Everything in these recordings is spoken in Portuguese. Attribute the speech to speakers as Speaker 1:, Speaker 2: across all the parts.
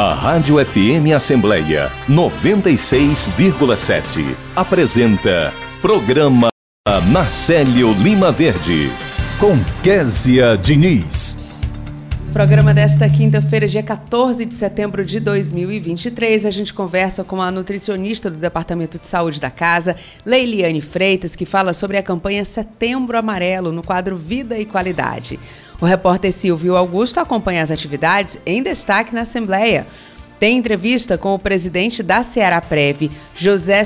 Speaker 1: A Rádio FM Assembleia 96,7 apresenta Programa Marcelo Lima Verde com Késia Diniz.
Speaker 2: Programa desta quinta-feira, dia 14 de setembro de 2023, a gente conversa com a nutricionista do Departamento de Saúde da Casa, Leiliane Freitas, que fala sobre a campanha Setembro Amarelo no quadro Vida e Qualidade. O repórter Silvio Augusto acompanha as atividades em destaque na Assembleia. Tem entrevista com o presidente da Ceará Prev, José,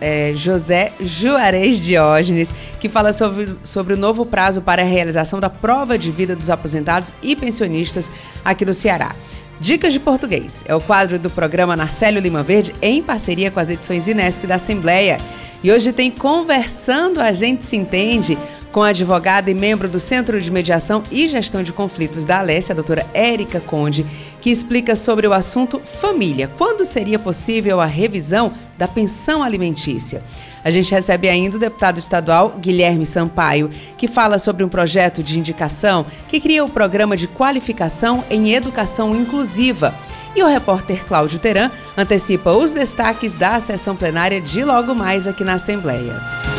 Speaker 2: é, José Juarez Diógenes, que fala sobre, sobre o novo prazo para a realização da prova de vida dos aposentados e pensionistas aqui do Ceará. Dicas de Português é o quadro do programa Narcélio Lima Verde em parceria com as edições Inesp da Assembleia. E hoje tem Conversando a Gente Se Entende com a advogada e membro do Centro de Mediação e Gestão de Conflitos da Alessia, a doutora Érica Conde, que explica sobre o assunto família. Quando seria possível a revisão da pensão alimentícia? A gente recebe ainda o deputado estadual Guilherme Sampaio, que fala sobre um projeto de indicação que cria o programa de qualificação em educação inclusiva. E o repórter Cláudio Teran antecipa os destaques da sessão plenária de logo mais aqui na Assembleia.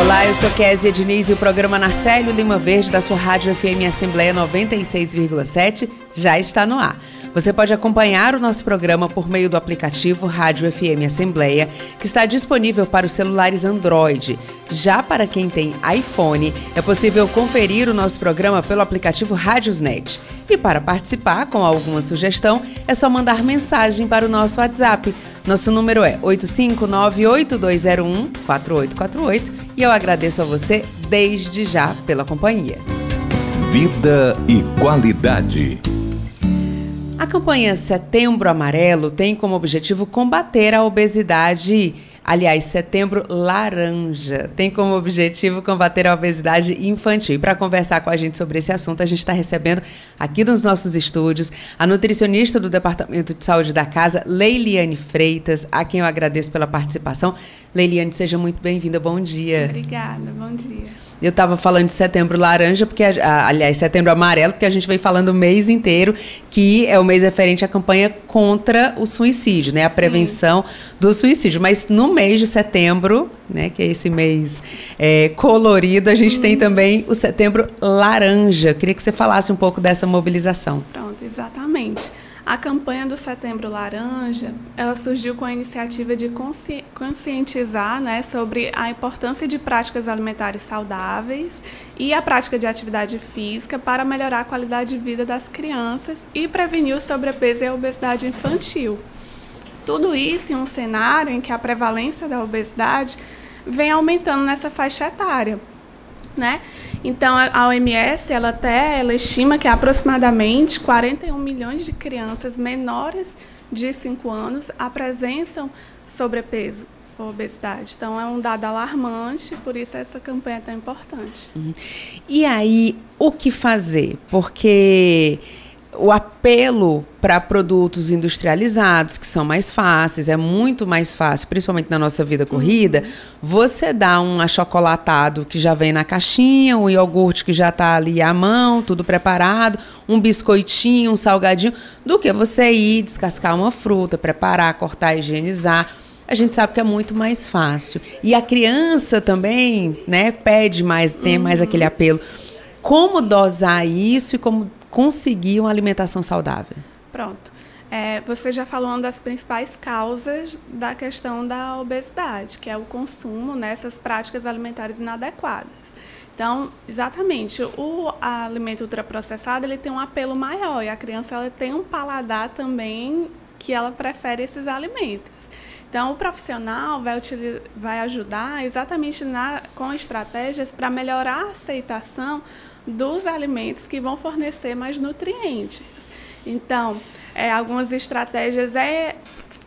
Speaker 2: Olá, eu sou Kézia Diniz e o programa Narcélio Lima Verde da sua Rádio FM Assembleia 96,7 já está no ar. Você pode acompanhar o nosso programa por meio do aplicativo Rádio FM Assembleia, que está disponível para os celulares Android. Já para quem tem iPhone, é possível conferir o nosso programa pelo aplicativo Rádiosnet. E para participar com alguma sugestão, é só mandar mensagem para o nosso WhatsApp. Nosso número é 859-8201-4848 e eu agradeço a você desde já pela companhia.
Speaker 1: Vida e qualidade.
Speaker 2: A campanha Setembro Amarelo tem como objetivo combater a obesidade Aliás, Setembro Laranja tem como objetivo combater a obesidade infantil. E para conversar com a gente sobre esse assunto, a gente está recebendo aqui nos nossos estúdios a nutricionista do Departamento de Saúde da Casa, Leiliane Freitas, a quem eu agradeço pela participação. Leiliane, seja muito bem-vinda. Bom dia.
Speaker 3: Obrigada, bom dia.
Speaker 2: Eu estava falando de setembro laranja, porque aliás, setembro amarelo, porque a gente vem falando o mês inteiro, que é o mês referente à campanha contra o suicídio, né? A Sim. prevenção do suicídio. Mas no mês de setembro, né, que é esse mês é, colorido, a gente hum. tem também o setembro laranja. Queria que você falasse um pouco dessa mobilização.
Speaker 3: Pronto, exatamente. A campanha do Setembro Laranja, ela surgiu com a iniciativa de consci conscientizar né, sobre a importância de práticas alimentares saudáveis e a prática de atividade física para melhorar a qualidade de vida das crianças e prevenir o sobrepeso e a obesidade infantil. Tudo isso em um cenário em que a prevalência da obesidade vem aumentando nessa faixa etária né? Então a OMS ela até ela estima que aproximadamente 41 milhões de crianças menores de 5 anos apresentam sobrepeso ou obesidade. Então é um dado alarmante, por isso essa campanha é tão importante.
Speaker 2: Uhum. E aí o que fazer? Porque o apelo para produtos industrializados, que são mais fáceis, é muito mais fácil, principalmente na nossa vida corrida, uhum. você dá um achocolatado que já vem na caixinha, um iogurte que já está ali à mão, tudo preparado, um biscoitinho, um salgadinho, do que você ir descascar uma fruta, preparar, cortar, higienizar. A gente sabe que é muito mais fácil. E a criança também, né, pede mais, tem uhum. mais aquele apelo. Como dosar isso e como conseguir uma alimentação saudável?
Speaker 3: Pronto. É, você já falou uma das principais causas da questão da obesidade, que é o consumo nessas práticas alimentares inadequadas. Então, exatamente, o alimento ultraprocessado ele tem um apelo maior e a criança ela tem um paladar também que ela prefere esses alimentos. Então, o profissional vai, vai ajudar exatamente na, com estratégias para melhorar a aceitação dos alimentos que vão fornecer mais nutrientes. Então, é, algumas estratégias é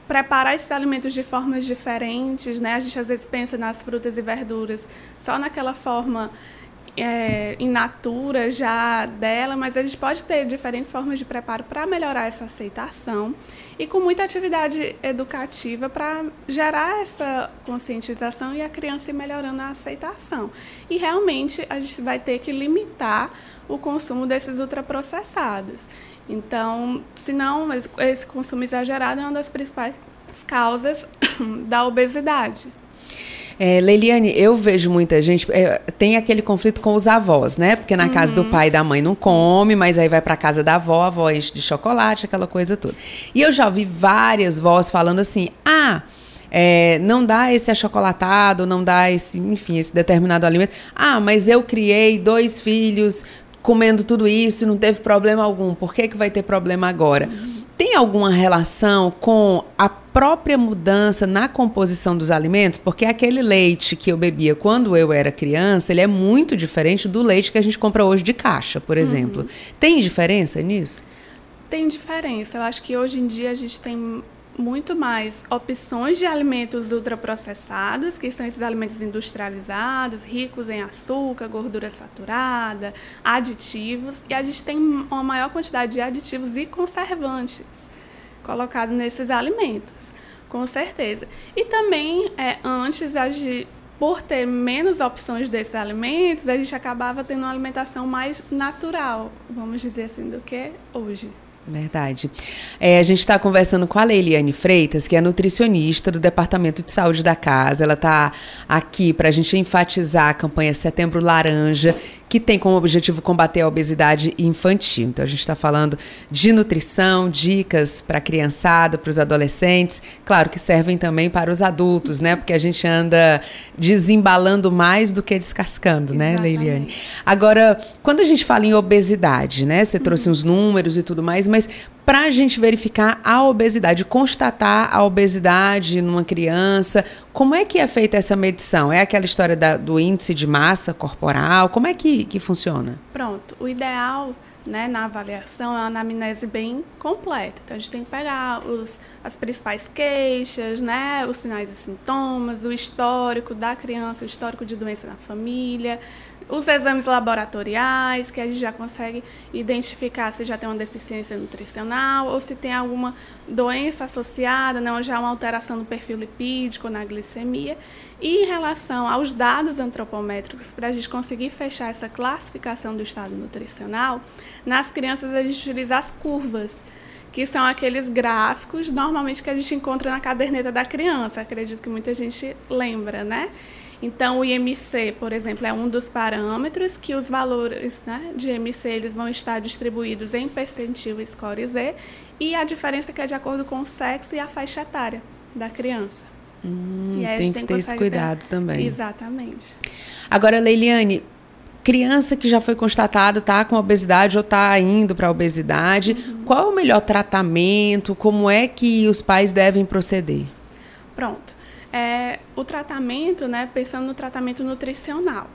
Speaker 3: preparar esses alimentos de formas diferentes, né? A gente às vezes pensa nas frutas e verduras só naquela forma é, in natura já dela, mas a gente pode ter diferentes formas de preparo para melhorar essa aceitação e com muita atividade educativa para gerar essa conscientização e a criança ir melhorando a aceitação. E realmente a gente vai ter que limitar o consumo desses ultraprocessados. Então, se não, esse consumo exagerado é uma das principais causas da obesidade.
Speaker 2: É, Leiliane, eu vejo muita gente. É, tem aquele conflito com os avós, né? Porque na uhum. casa do uhum. pai e da mãe não come, mas aí vai para casa da avó, a avó enche de chocolate, aquela coisa toda. E eu já ouvi várias vós falando assim: ah. É, não dá esse achocolatado, não dá esse, enfim, esse determinado alimento. Ah, mas eu criei dois filhos comendo tudo isso e não teve problema algum. Por que, que vai ter problema agora? Uhum. Tem alguma relação com a própria mudança na composição dos alimentos? Porque aquele leite que eu bebia quando eu era criança, ele é muito diferente do leite que a gente compra hoje de caixa, por exemplo. Uhum. Tem diferença nisso?
Speaker 3: Tem diferença. Eu acho que hoje em dia a gente tem muito mais opções de alimentos ultraprocessados, que são esses alimentos industrializados, ricos em açúcar, gordura saturada, aditivos, e a gente tem uma maior quantidade de aditivos e conservantes colocados nesses alimentos, com certeza. E também, é, antes, a gente, por ter menos opções desses alimentos, a gente acabava tendo uma alimentação mais natural, vamos dizer assim, do que hoje.
Speaker 2: Verdade. É, a gente está conversando com a Leiliane Freitas, que é nutricionista do Departamento de Saúde da Casa. Ela está aqui para a gente enfatizar a campanha Setembro Laranja, que tem como objetivo combater a obesidade infantil. Então a gente está falando de nutrição, dicas para a criançada, para os adolescentes, claro que servem também para os adultos, né? Porque a gente anda desembalando mais do que descascando, né, Exatamente. né, Leiliane? Agora, quando a gente fala em obesidade, né? Você trouxe uhum. uns números e tudo mais, mas para a gente verificar a obesidade, constatar a obesidade numa criança. Como é que é feita essa medição? É aquela história da, do índice de massa corporal? Como é que, que funciona?
Speaker 3: Pronto. O ideal né, na avaliação é uma anamnese bem completa. Então, a gente tem que pegar os, as principais queixas, né, os sinais e sintomas, o histórico da criança, o histórico de doença na família, os exames laboratoriais, que a gente já consegue identificar se já tem uma deficiência nutricional ou se tem alguma doença associada, né, ou já uma alteração no perfil lipídico, na glicemia. E em relação aos dados antropométricos, para a gente conseguir fechar essa classificação do estado nutricional, nas crianças a gente utiliza as curvas que são aqueles gráficos normalmente que a gente encontra na caderneta da criança. Acredito que muita gente lembra, né? Então, o IMC, por exemplo, é um dos parâmetros que os valores né, de IMC eles vão estar distribuídos em percentil e score Z, e a diferença é que é de acordo com o sexo e a faixa etária da criança.
Speaker 2: Hum, e aí tem, a gente tem que ter esse cuidado ter... também.
Speaker 3: Exatamente.
Speaker 2: Agora, Leiliane, criança que já foi constatado tá com obesidade ou está indo para a obesidade, uhum. qual é o melhor tratamento? Como é que os pais devem proceder?
Speaker 3: Pronto é o tratamento, né, pensando no tratamento nutricional.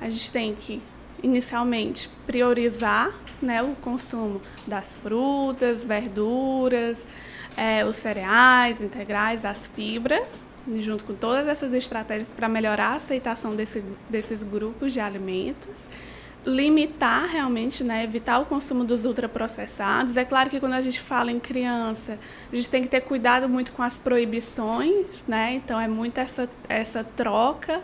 Speaker 3: A gente tem que, inicialmente, priorizar né, o consumo das frutas, verduras, é, os cereais integrais, as fibras, junto com todas essas estratégias para melhorar a aceitação desse, desses grupos de alimentos limitar realmente, né, evitar o consumo dos ultraprocessados. É claro que quando a gente fala em criança, a gente tem que ter cuidado muito com as proibições, né? Então é muito essa essa troca,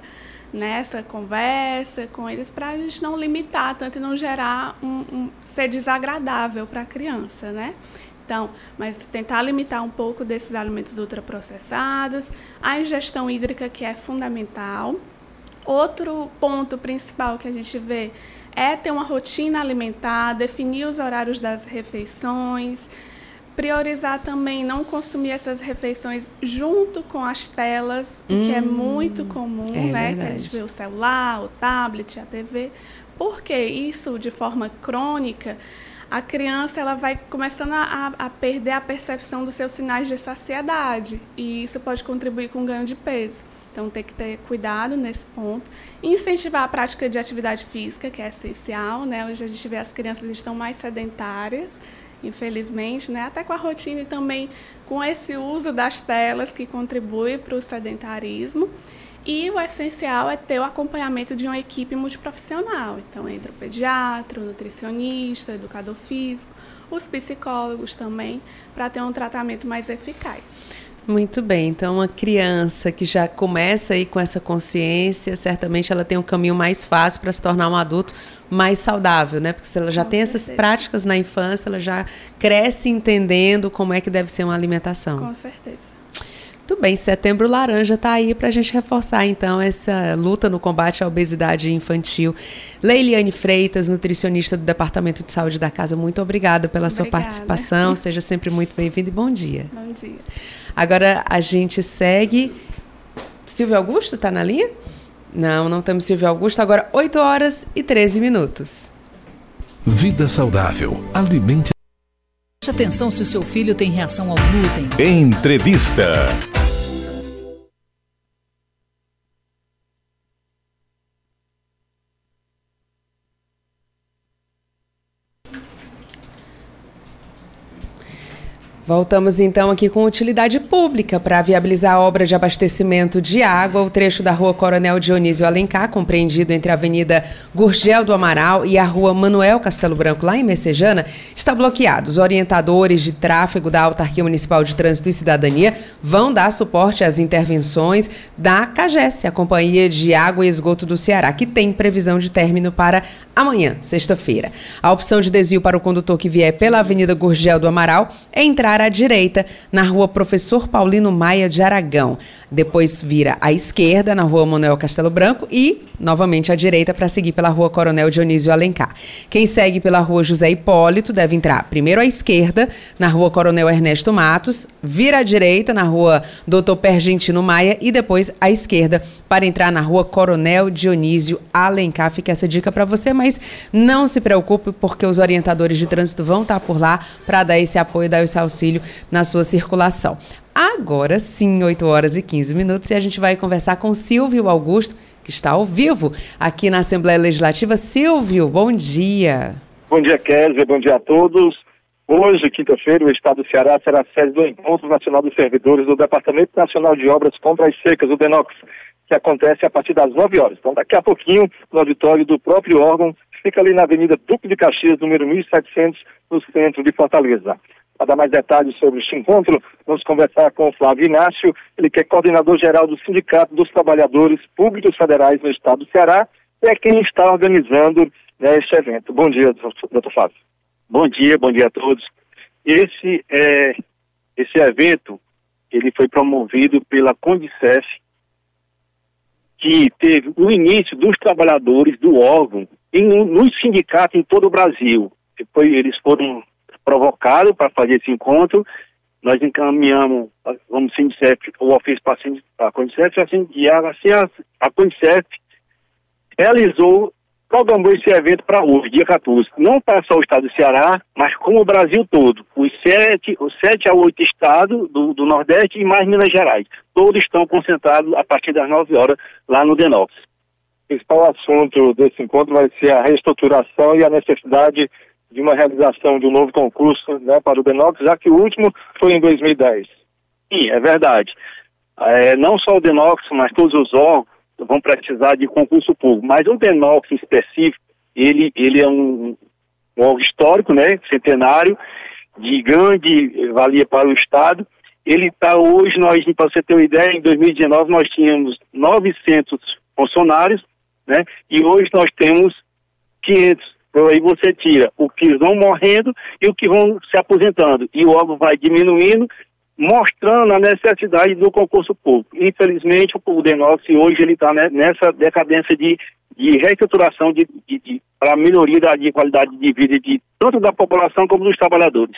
Speaker 3: né, essa conversa com eles para a gente não limitar tanto e não gerar um, um ser desagradável para a criança, né? Então, mas tentar limitar um pouco desses alimentos ultraprocessados, a ingestão hídrica que é fundamental. Outro ponto principal que a gente vê é ter uma rotina alimentar, definir os horários das refeições, priorizar também não consumir essas refeições junto com as telas, hum, o que é hum, muito comum, é né? Verdade. Que a gente vê o celular, o tablet, a TV. Porque isso, de forma crônica, a criança ela vai começando a, a, perder a percepção dos seus sinais de saciedade. E isso pode contribuir com o ganho de peso. Então tem que ter cuidado nesse ponto. Incentivar a prática de atividade física, que é essencial, né? Hoje a gente vê as crianças estão mais sedentárias, infelizmente, né? Até com a rotina e também com esse uso das telas que contribui para o sedentarismo. E o essencial é ter o acompanhamento de uma equipe multiprofissional. Então, entra o pediatra, o nutricionista, o educador físico, os psicólogos também, para ter um tratamento mais eficaz.
Speaker 2: Muito bem, então uma criança que já começa aí com essa consciência, certamente ela tem um caminho mais fácil para se tornar um adulto mais saudável, né? Porque se ela já com tem certeza. essas práticas na infância, ela já cresce entendendo como é que deve ser uma alimentação.
Speaker 3: Com certeza.
Speaker 2: Muito bem, setembro laranja está aí para a gente reforçar então essa luta no combate à obesidade infantil. Leiliane Freitas, nutricionista do Departamento de Saúde da Casa, muito obrigada pela obrigada. sua participação. Seja sempre muito bem-vindo e bom dia.
Speaker 3: Bom dia.
Speaker 2: Agora a gente segue. Silvio Augusto está na linha? Não, não temos Silvio Augusto. Agora 8 horas e 13 minutos.
Speaker 1: Vida saudável. Alimente.
Speaker 4: Preste atenção se o seu filho tem reação ao glúten.
Speaker 1: Entrevista.
Speaker 2: Voltamos então aqui com utilidade pública para viabilizar a obra de abastecimento de água. O trecho da rua Coronel Dionísio Alencar, compreendido entre a Avenida Gurgel do Amaral e a rua Manuel Castelo Branco, lá em Messejana, está bloqueado. Os orientadores de tráfego da Autarquia Municipal de Trânsito e Cidadania vão dar suporte às intervenções da CAGES, a Companhia de Água e Esgoto do Ceará, que tem previsão de término para amanhã, sexta-feira. A opção de desvio para o condutor que vier pela Avenida Gurgel do Amaral é entrar à direita na rua Professor Paulino Maia de Aragão. Depois vira à esquerda na rua Manuel Castelo Branco e novamente à direita para seguir pela rua Coronel Dionísio Alencar. Quem segue pela rua José Hipólito deve entrar primeiro à esquerda na rua Coronel Ernesto Matos, vira à direita na rua Doutor Pergentino Maia e depois à esquerda para entrar na rua Coronel Dionísio Alencar. Fica essa dica para você, mas não se preocupe porque os orientadores de trânsito vão estar por lá para dar esse apoio, dar esse auxílio na sua circulação. Agora sim, 8 horas e 15 minutos, e a gente vai conversar com Silvio Augusto, que está ao vivo aqui na Assembleia Legislativa. Silvio, bom dia.
Speaker 5: Bom dia, Kézia, bom dia a todos. Hoje, quinta-feira, o Estado do Ceará será sede do Encontro Nacional dos Servidores do Departamento Nacional de Obras Contra as Secas, o DENOX, que acontece a partir das 9 horas. Então, daqui a pouquinho, no auditório do próprio órgão, fica ali na Avenida Duque de Caxias, número 1700, no centro de Fortaleza. Para dar mais detalhes sobre este encontro, vamos conversar com o Flávio Inácio, ele que é coordenador geral do Sindicato dos Trabalhadores Públicos Federais no Estado do Ceará, e é quem está organizando né, este evento. Bom dia, doutor Flávio.
Speaker 6: Bom dia, bom dia a todos. Esse, é, esse evento, ele foi promovido pela Condicef, que teve o início dos trabalhadores do órgão em, nos sindicatos em todo o Brasil. Depois eles foram provocado para fazer esse encontro. Nós encaminhamos, vamos Sindicef, o ofício para a Condicef, e a, a realizou, programou esse evento para hoje, dia 14. Não para só o estado do Ceará, mas como o Brasil todo. Os sete, os sete a oito estados do, do Nordeste e mais Minas Gerais. Todos estão concentrados a partir das nove horas lá no Denox.
Speaker 5: O principal assunto desse encontro vai ser a reestruturação e a necessidade de uma realização de um novo concurso né, para o Denox, já que o último foi em 2010.
Speaker 6: Sim, é verdade. É, não só o Denox, mas todos os órgãos vão precisar de concurso público. Mas o Denox em específico, ele, ele é um, um órgão histórico, né, centenário, de grande valia para o Estado. Ele está hoje, nós, para você ter uma ideia, em 2019 nós tínhamos 900 funcionários, né, e hoje nós temos 500 então aí você tira o que vão morrendo e o que vão se aposentando. E o órgão vai diminuindo, mostrando a necessidade do concurso público. Infelizmente, o Denox hoje ele está nessa decadência de, de reestruturação de, de, de para a melhoria da de qualidade de vida de tanto da população como dos trabalhadores.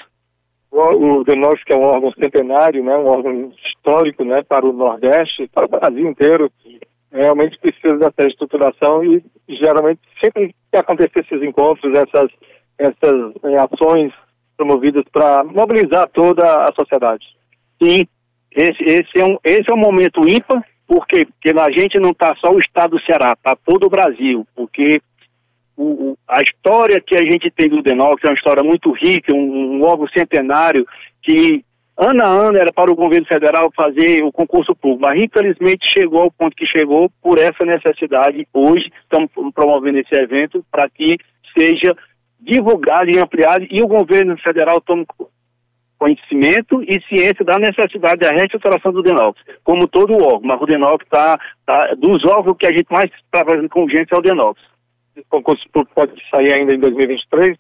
Speaker 5: O, o Denox, que é um órgão centenário, né, um órgão histórico né, para o Nordeste, para o Brasil inteiro, realmente precisa dessa estruturação e geralmente sempre que acontecer esses encontros, essas, essas é, ações promovidas para mobilizar toda a sociedade.
Speaker 6: Sim, esse, esse, é, um, esse é um momento ímpar, porque, porque a gente não está só o estado do Ceará, está todo o Brasil, porque o, o, a história que a gente tem do Denox é uma história muito rica, um, um órgão centenário que ano a ano era para o governo federal fazer o concurso público, mas infelizmente chegou ao ponto que chegou por essa necessidade. Hoje estamos promovendo esse evento para que seja divulgado e ampliado e o governo federal tome conhecimento e ciência da necessidade da reestruturação do DENOX, como todo órgão, mas o DENOX está, tá, dos órgãos que a gente mais está fazendo com urgência é o DENOX.
Speaker 5: Esse concurso pode sair ainda em 2023?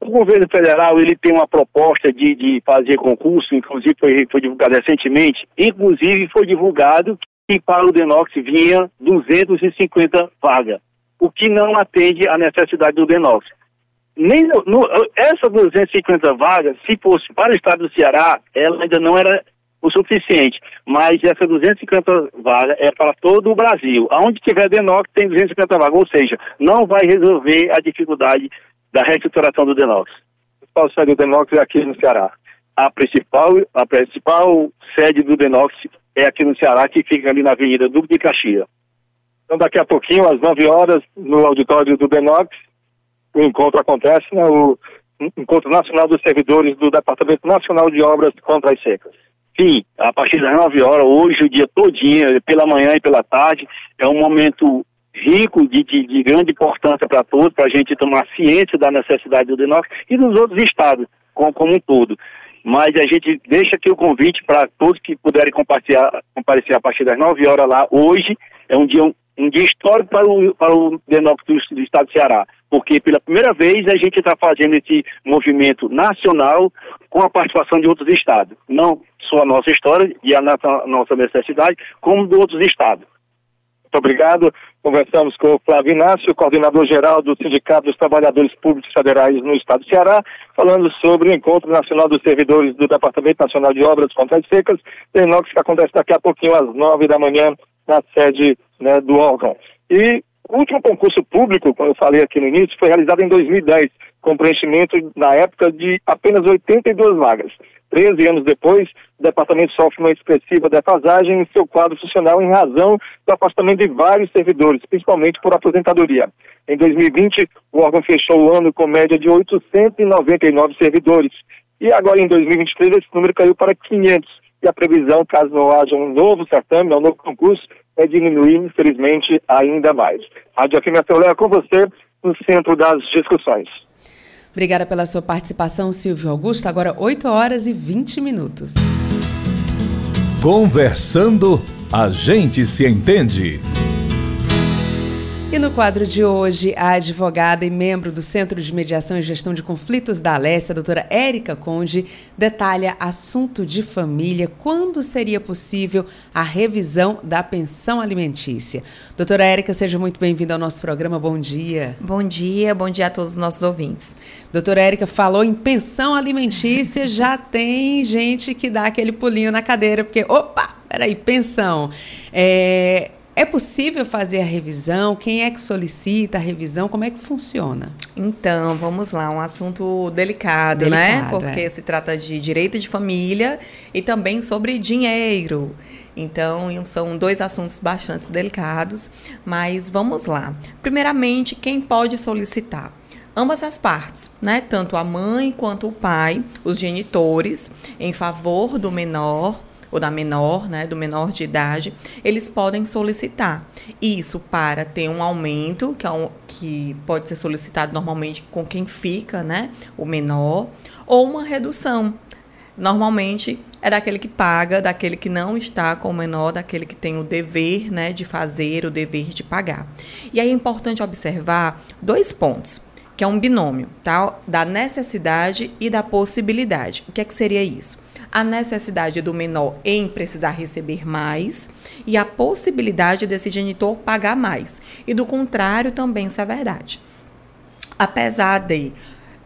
Speaker 6: O governo federal ele tem uma proposta de, de fazer concurso, inclusive foi, foi divulgado recentemente, inclusive foi divulgado que para o Denox vinha 250 vagas, o que não atende à necessidade do Denox. Nem no, no, essa 250 vagas, se fosse para o estado do Ceará, ela ainda não era o suficiente, mas essa 250 vagas é para todo o Brasil. Aonde tiver Denox tem 250 vagas, ou seja, não vai resolver a dificuldade da reestruturação do Denox.
Speaker 5: O principal sede do Denox é aqui no Ceará.
Speaker 6: A principal, a principal sede do Denox é aqui no Ceará, que fica ali na Avenida Duque de Caxias.
Speaker 5: Então, daqui a pouquinho, às 9 horas, no auditório do Denox, o encontro acontece, né, o Encontro Nacional dos Servidores do Departamento Nacional de Obras contra as Secas.
Speaker 6: Sim, a partir das 9 horas, hoje, o dia todinho, pela manhã e pela tarde, é um momento rico de, de, de grande importância para todos, para a gente tomar ciência da necessidade do DENOX e dos outros estados como, como um todo. Mas a gente deixa aqui o convite para todos que puderem comparecer a partir das 9 horas lá. Hoje é um dia, um, um dia histórico para o, para o DENOX do, do estado do Ceará, porque pela primeira vez a gente está fazendo esse movimento nacional com a participação de outros estados. Não só a nossa história e a nossa, necessidade, como de outros estados.
Speaker 5: Muito obrigado. Conversamos com o Flávio Inácio, coordenador-geral do Sindicato dos Trabalhadores Públicos Federais no Estado do Ceará, falando sobre o Encontro Nacional dos Servidores do Departamento Nacional de Obras contra as Secas, Inox, que acontece daqui a pouquinho às nove da manhã na sede né, do órgão. E o último concurso público, como eu falei aqui no início, foi realizado em 2010, com preenchimento, na época, de apenas 82 vagas. Treze anos depois, o departamento sofre uma expressiva defasagem em seu quadro funcional em razão do afastamento de vários servidores, principalmente por aposentadoria. Em 2020, o órgão fechou o ano com média de 899 servidores. E agora, em 2023, esse número caiu para 500. E a previsão, caso não haja um novo certame, um novo concurso, é diminuir, infelizmente, ainda mais. Rádio FM Léo, com você, no centro das discussões.
Speaker 2: Obrigada pela sua participação, Silvio Augusto. Agora 8 horas e 20 minutos.
Speaker 1: Conversando, a gente se entende.
Speaker 2: E no quadro de hoje, a advogada e membro do Centro de Mediação e Gestão de Conflitos da Alessia, a doutora Érica Conde, detalha assunto de família, quando seria possível a revisão da pensão alimentícia. Doutora Érica, seja muito bem-vinda ao nosso programa. Bom dia.
Speaker 7: Bom dia, bom dia a todos os nossos ouvintes.
Speaker 2: Doutora Érica falou em pensão alimentícia, já tem gente que dá aquele pulinho na cadeira, porque, opa, peraí, pensão. É, é possível fazer a revisão? Quem é que solicita a revisão? Como é que funciona?
Speaker 7: Então, vamos lá, um assunto delicado, né? delicado né? Porque é. se trata de direito de família e também sobre dinheiro. Então, são dois assuntos bastante delicados, mas vamos lá. Primeiramente, quem pode solicitar? ambas as partes, né? Tanto a mãe quanto o pai, os genitores, em favor do menor ou da menor, né, do menor de idade, eles podem solicitar isso para ter um aumento, que, é um, que pode ser solicitado normalmente com quem fica, né, o menor, ou uma redução. Normalmente é daquele que paga, daquele que não está com o menor, daquele que tem o dever né, de fazer, o dever de pagar. E aí é importante observar dois pontos, que é um binômio, tá? Da necessidade e da possibilidade. O que é que seria isso? A necessidade do menor em precisar receber mais e a possibilidade desse genitor pagar mais. E do contrário, também isso é verdade. Apesar de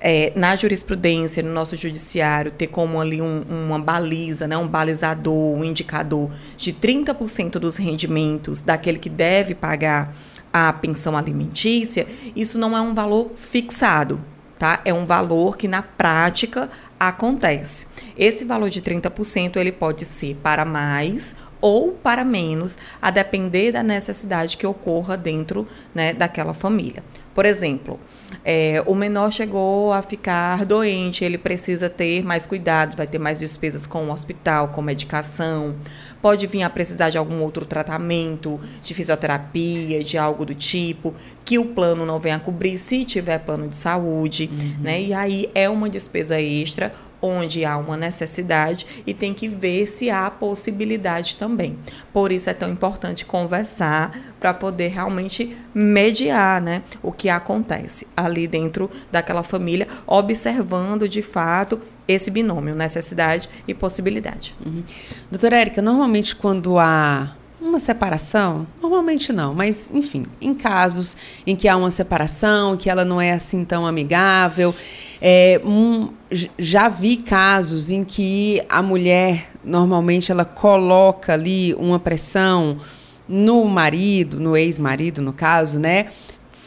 Speaker 7: é, na jurisprudência, no nosso judiciário, ter como ali um, uma baliza, né, um balizador, um indicador de 30% dos rendimentos daquele que deve pagar a pensão alimentícia, isso não é um valor fixado, tá? É um valor que na prática acontece. Esse valor de 30% ele pode ser para mais ou para menos, a depender da necessidade que ocorra dentro né, daquela família. Por exemplo, é, o menor chegou a ficar doente, ele precisa ter mais cuidados, vai ter mais despesas com o hospital, com medicação, pode vir a precisar de algum outro tratamento, de fisioterapia, de algo do tipo, que o plano não venha a cobrir se tiver plano de saúde, uhum. né? E aí é uma despesa extra onde há uma necessidade e tem que ver se há possibilidade também. Por isso é tão importante conversar para poder realmente mediar, né, o que acontece ali dentro daquela família, observando de fato esse binômio, necessidade e possibilidade.
Speaker 2: Uhum. Doutora Érica, normalmente quando há uma separação, normalmente não, mas enfim, em casos em que há uma separação, que ela não é assim tão amigável, é, um, já vi casos em que a mulher normalmente ela coloca ali uma pressão no marido, no ex-marido no caso, né,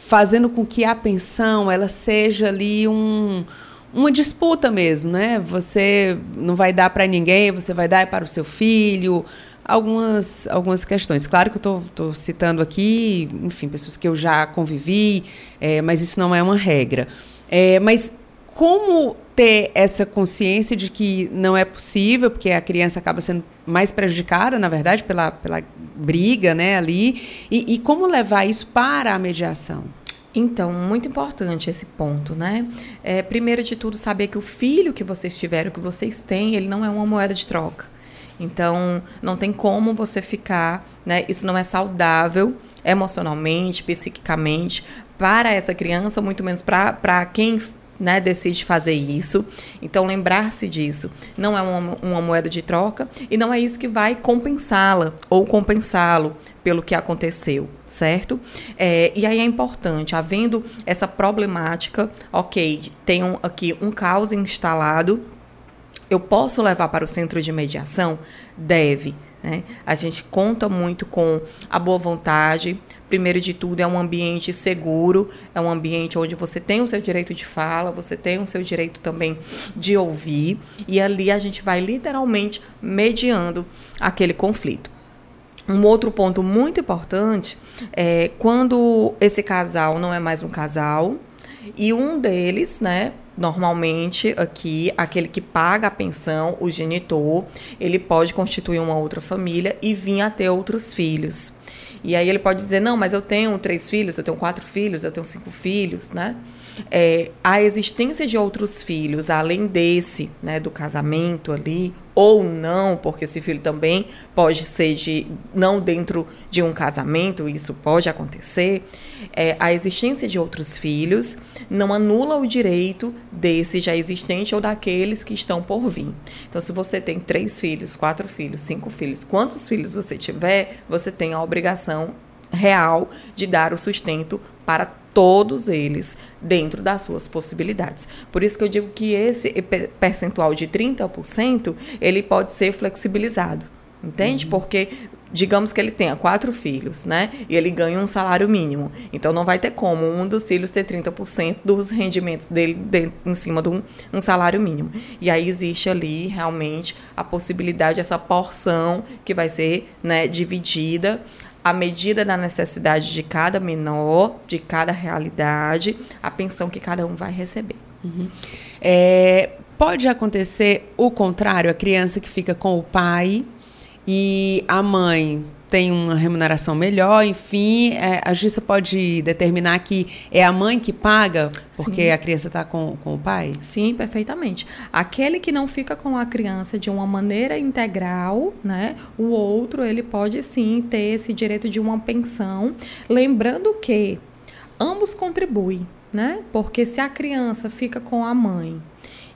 Speaker 2: fazendo com que a pensão ela seja ali um uma disputa mesmo, né? Você não vai dar para ninguém, você vai dar para o seu filho, algumas, algumas questões. Claro que eu estou citando aqui, enfim, pessoas que eu já convivi, é, mas isso não é uma regra. É, mas como ter essa consciência de que não é possível, porque a criança acaba sendo mais prejudicada, na verdade, pela, pela briga né, ali, e, e como levar isso para a mediação?
Speaker 7: Então, muito importante esse ponto, né? É, primeiro de tudo, saber que o filho que vocês tiveram, que vocês têm, ele não é uma moeda de troca. Então, não tem como você ficar, né? Isso não é saudável emocionalmente, psiquicamente para essa criança, muito menos para quem né, decide fazer isso. Então, lembrar-se disso. Não é uma, uma, moeda de troca e não é isso que vai compensá-la ou compensá-lo pelo que aconteceu, certo? É, e aí é importante, havendo essa problemática, ok, um, aqui um caos instalado eu posso levar para o centro de mediação? Deve. Né? A gente conta muito com a boa vontade. Primeiro de tudo, é um ambiente seguro, é um ambiente onde você tem o seu direito de fala, você tem o seu direito também de ouvir, e ali a gente vai literalmente mediando aquele conflito. Um outro ponto muito importante é quando esse casal não é mais um casal e um deles, né, Normalmente, aqui, aquele que paga a pensão, o genitor, ele pode constituir uma outra família e vir a ter outros filhos. E aí ele pode dizer, não, mas eu tenho três filhos, eu tenho quatro filhos, eu tenho cinco filhos, né? É, a existência de outros filhos, além desse, né, do casamento ali, ou não, porque esse filho também pode ser de não dentro de um casamento, isso pode acontecer. É, a existência de outros filhos não anula o direito desse já existente ou daqueles que estão por vir. Então, se você tem três filhos, quatro filhos, cinco filhos, quantos filhos você tiver, você tem a obrigação real de dar o sustento para todos eles dentro das suas possibilidades. Por isso que eu digo que esse percentual de 30%, ele pode ser flexibilizado. Entende? Uhum. Porque digamos que ele tenha quatro filhos, né? E ele ganha um salário mínimo. Então não vai ter como um dos filhos ter 30% dos rendimentos dele de, em cima de um, um, salário mínimo. E aí existe ali realmente a possibilidade, essa porção que vai ser né, dividida à medida da necessidade de cada menor, de cada realidade, a pensão que cada um vai receber.
Speaker 2: Uhum. É, pode acontecer o contrário, a criança que fica com o pai e a mãe tem uma remuneração melhor, enfim, é, a justiça pode determinar que é a mãe que paga porque sim. a criança está com, com o pai?
Speaker 7: Sim, perfeitamente. Aquele que não fica com a criança de uma maneira integral, né, o outro ele pode sim ter esse direito de uma pensão, lembrando que ambos contribuem, né? Porque se a criança fica com a mãe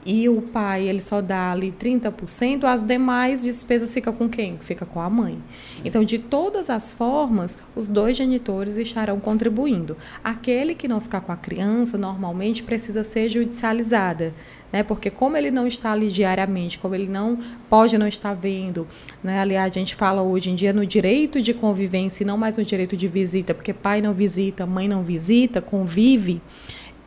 Speaker 7: e o pai ele só dá ali 30%, as demais despesas fica com quem? Fica com a mãe. Então, de todas as formas, os dois genitores estarão contribuindo. Aquele que não ficar com a criança, normalmente precisa ser judicializada. Né? Porque como ele não está ali diariamente, como ele não pode não estar vendo, né? aliás, a gente fala hoje em dia no direito de convivência e não mais no direito de visita, porque pai não visita, mãe não visita, convive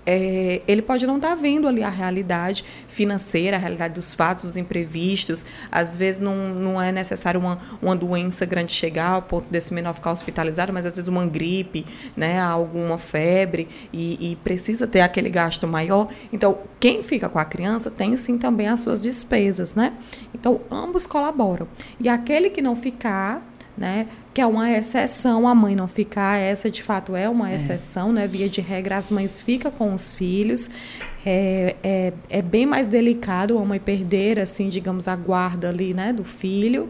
Speaker 8: é, ele pode não estar tá vendo ali a realidade financeira, a realidade dos fatos, dos imprevistos. Às vezes não, não é necessário uma, uma doença grande chegar ao ponto desse menor ficar hospitalizado, mas às vezes uma gripe, né, alguma febre e, e precisa ter aquele gasto maior. Então, quem fica com a criança tem sim também as suas despesas, né? Então, ambos colaboram. E aquele que não ficar, né? Que é uma exceção a mãe não ficar, essa de fato é uma é. exceção, né? Via de regra, as mães ficam com os filhos. É, é, é bem mais delicado a mãe perder, assim, digamos, a guarda ali, né, do filho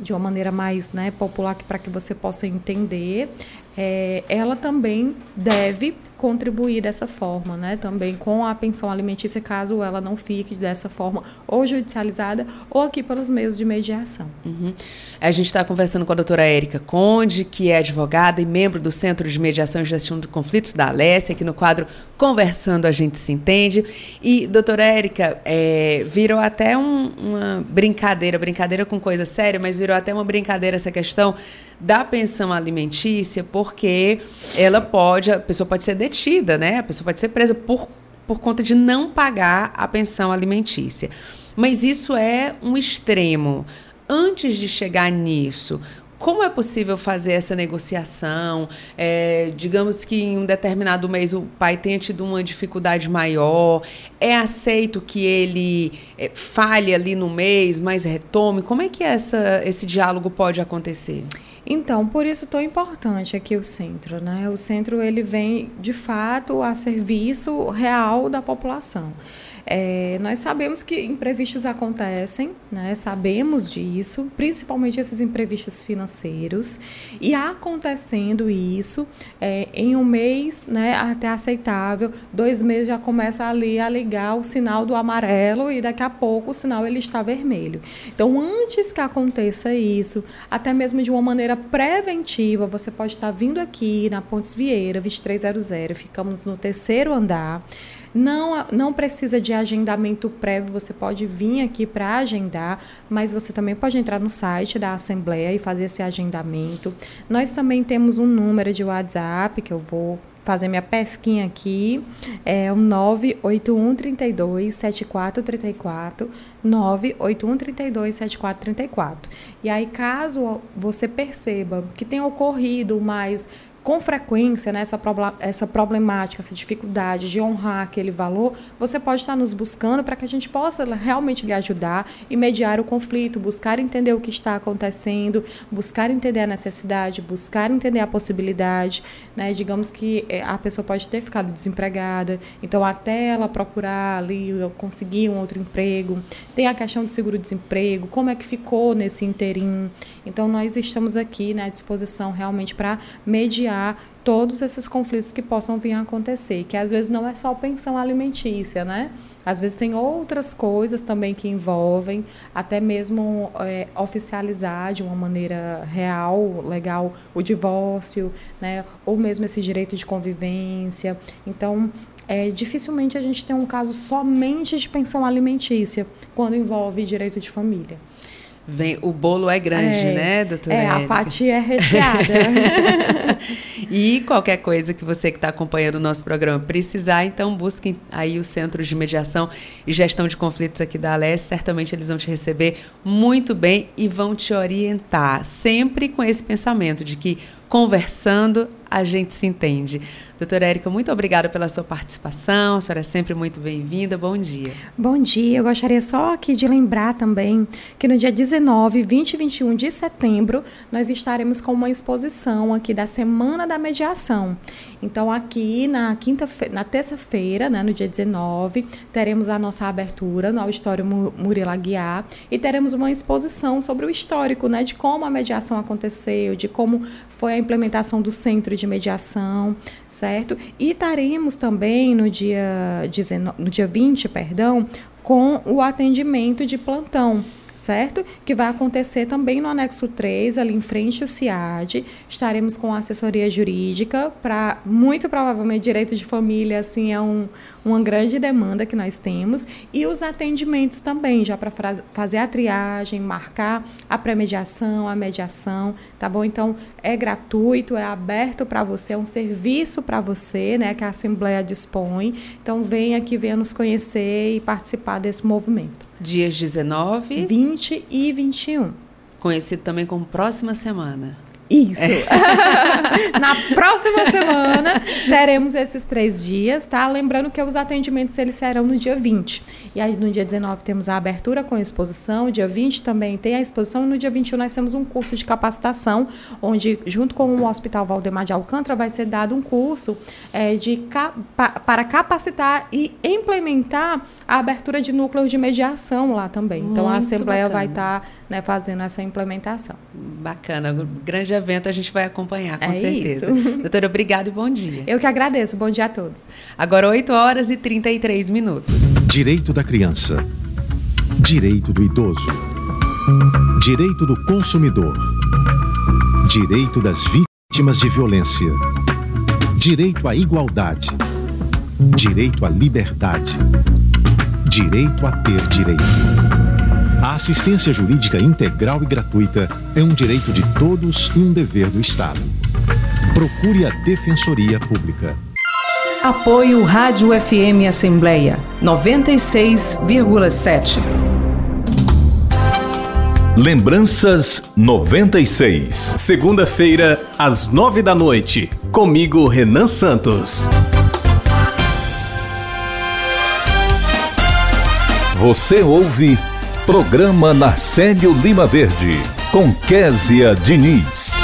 Speaker 8: de uma maneira mais né, popular para que você possa entender, é, ela também deve contribuir dessa forma, né? Também com a pensão alimentícia, caso ela não fique dessa forma ou judicializada ou aqui pelos meios de mediação.
Speaker 2: Uhum. A gente está conversando com a doutora Érica Conde, que é advogada e membro do Centro de Mediação e Gestão de Conflitos da Alessia, aqui no quadro Conversando a gente se entende. E, doutora Érica, é, virou até um, uma brincadeira, brincadeira com coisa séria, mas virou até uma brincadeira essa questão da pensão alimentícia, porque ela pode, a pessoa pode ser detida, né? A pessoa pode ser presa por, por conta de não pagar a pensão alimentícia. Mas isso é um extremo. Antes de chegar nisso, como é possível fazer essa negociação? É, digamos que em um determinado mês o pai tenha tido uma dificuldade maior, é aceito que ele é, falhe ali no mês, mas retome? Como é que essa, esse diálogo pode acontecer?
Speaker 8: Então, por isso tão importante aqui o centro, né? O centro ele vem de fato a serviço real da população. É, nós sabemos que imprevistos acontecem, né? sabemos disso, principalmente esses imprevistos financeiros, e acontecendo isso, é, em um mês, né, até aceitável, dois meses já começa ali a ligar o sinal do amarelo e daqui a pouco o sinal ele está vermelho. Então, antes que aconteça isso, até mesmo de uma maneira preventiva, você pode estar vindo aqui na Pontes Vieira, 2300, ficamos no terceiro andar. Não, não precisa de agendamento prévio, você pode vir aqui para agendar, mas você também pode entrar no site da Assembleia e fazer esse agendamento. Nós também temos um número de WhatsApp que eu vou fazer minha pesquinha aqui, é o 981 32 7434, 981 32 7434. E aí, caso você perceba que tem ocorrido mais com frequência né, essa, essa problemática, essa dificuldade de honrar aquele valor, você pode estar nos buscando para que a gente possa realmente lhe ajudar e mediar o conflito, buscar entender o que está acontecendo, buscar entender a necessidade, buscar entender a possibilidade. Né? Digamos que é, a pessoa pode ter ficado desempregada, então até ela procurar ali conseguir um outro emprego, tem a questão do seguro-desemprego, como é que ficou nesse interim. Então nós estamos aqui né, à disposição realmente para mediar todos esses conflitos que possam vir a acontecer, que às vezes não é só pensão alimentícia, né? Às vezes tem outras coisas também que envolvem, até mesmo é, oficializar de uma maneira real, legal, o divórcio, né? Ou mesmo esse direito de convivência. Então, é, dificilmente a gente tem um caso somente de pensão alimentícia quando envolve direito de família.
Speaker 2: Vem, o bolo é grande, é, né, doutora?
Speaker 8: É, a fatia é recheada.
Speaker 2: e qualquer coisa que você que está acompanhando o nosso programa precisar, então busquem aí o Centro de Mediação e Gestão de Conflitos aqui da Alesse. Certamente eles vão te receber muito bem e vão te orientar, sempre com esse pensamento de que conversando a gente se entende. Doutora Érica, muito obrigada pela sua participação. A senhora é sempre muito bem-vinda. Bom dia.
Speaker 8: Bom dia. Eu gostaria só aqui de lembrar também que no dia 19, 20 e 21 de setembro, nós estaremos com uma exposição aqui da Semana da Mediação. Então, aqui na quinta na terça-feira, né, no dia 19, teremos a nossa abertura no Auditório Murilo Aguiar e teremos uma exposição sobre o histórico, né, de como a mediação aconteceu, de como foi a implementação do centro de mediação, certo? E estaremos também no dia, 19, no dia 20, perdão, com o atendimento de plantão. Certo? Que vai acontecer também no anexo 3, ali em frente ao CIAD. Estaremos com assessoria jurídica para, muito provavelmente, direito de família, assim, é um, uma grande demanda que nós temos. E os atendimentos também, já para fazer a triagem, marcar a pré-mediação, a mediação, tá bom? Então, é gratuito, é aberto para você, é um serviço para você, né, que a Assembleia dispõe. Então, venha aqui, venha nos conhecer e participar desse movimento.
Speaker 2: Dias 19,
Speaker 8: 20 e 21.
Speaker 2: Conhecido também como próxima semana.
Speaker 8: Isso. É. Na próxima semana teremos esses três dias, tá? Lembrando que os atendimentos eles serão no dia 20. E aí no dia 19 temos a abertura com a exposição, dia 20 também tem a exposição, e no dia 21 nós temos um curso de capacitação, onde junto com o Hospital Valdemar de Alcântara vai ser dado um curso é, de para capacitar e implementar a abertura de núcleos de mediação lá também. Então Muito a Assembleia bacana. vai estar tá, né, fazendo essa implementação.
Speaker 2: Bacana, grande evento a gente vai acompanhar, com
Speaker 8: é
Speaker 2: certeza.
Speaker 8: Isso.
Speaker 2: Doutora, obrigado e bom dia.
Speaker 8: Eu que agradeço. Bom dia a todos.
Speaker 2: Agora 8 horas e 33 minutos.
Speaker 9: Direito da criança. Direito do idoso. Direito do consumidor. Direito das vítimas de violência. Direito à igualdade. Direito à liberdade. Direito a ter direito. A assistência jurídica integral e gratuita é um direito de todos e um dever do Estado. Procure a Defensoria Pública.
Speaker 10: Apoio Rádio FM Assembleia 96,7.
Speaker 1: Lembranças 96.
Speaker 11: Segunda-feira, às nove da noite. Comigo, Renan Santos.
Speaker 1: Você ouve Programa Narcélio Lima Verde, com Késia Diniz.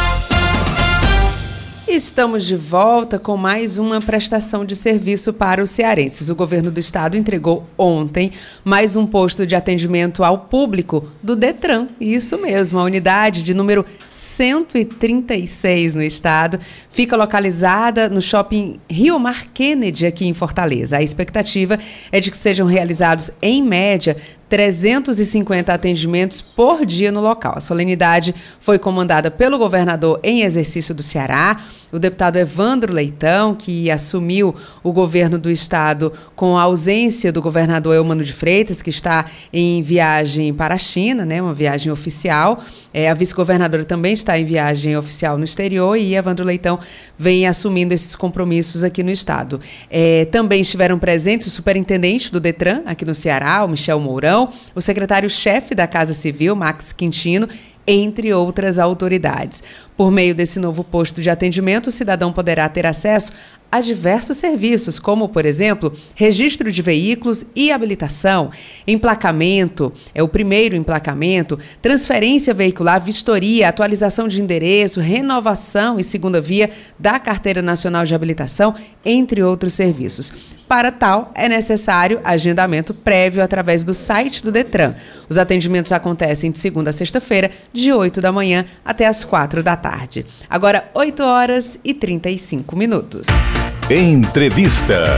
Speaker 2: Estamos de volta com mais uma prestação de serviço para os cearenses. O governo do estado entregou ontem mais um posto de atendimento ao público do Detran. Isso mesmo, a unidade de número 136 no estado fica localizada no shopping Rio Mar Kennedy, aqui em Fortaleza. A expectativa é de que sejam realizados, em média, 350 atendimentos por dia no local. A solenidade foi comandada pelo governador em exercício do Ceará, o deputado Evandro Leitão, que assumiu o governo do estado com a ausência do governador Eumano de Freitas, que está em viagem para a China, né, uma viagem oficial. É, a vice-governadora também está em viagem oficial no exterior e Evandro Leitão vem assumindo esses compromissos aqui no estado. É, também estiveram presentes o superintendente do Detran aqui no Ceará, o Michel Mourão, o secretário-chefe da Casa Civil, Max Quintino, entre outras autoridades. Por meio desse novo posto de atendimento, o cidadão poderá ter acesso a diversos serviços, como, por exemplo, registro de veículos e habilitação, emplacamento, é o primeiro emplacamento, transferência veicular, vistoria, atualização de endereço, renovação e segunda via da Carteira Nacional de Habilitação, entre outros serviços. Para tal, é necessário agendamento prévio através do site do Detran. Os atendimentos acontecem de segunda a sexta-feira, de 8 da manhã até as 4 da tarde. Agora, 8 horas e 35 minutos.
Speaker 1: Entrevista.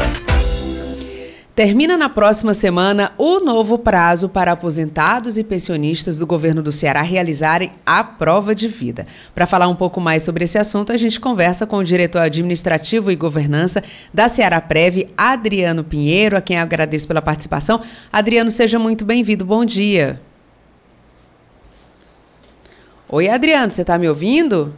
Speaker 2: Termina na próxima semana o novo prazo para aposentados e pensionistas do governo do Ceará realizarem a prova de vida. Para falar um pouco mais sobre esse assunto, a gente conversa com o diretor administrativo e governança da Ceará Prev, Adriano Pinheiro, a quem agradeço pela participação. Adriano, seja muito bem-vindo. Bom dia. Oi, Adriano, você está me ouvindo?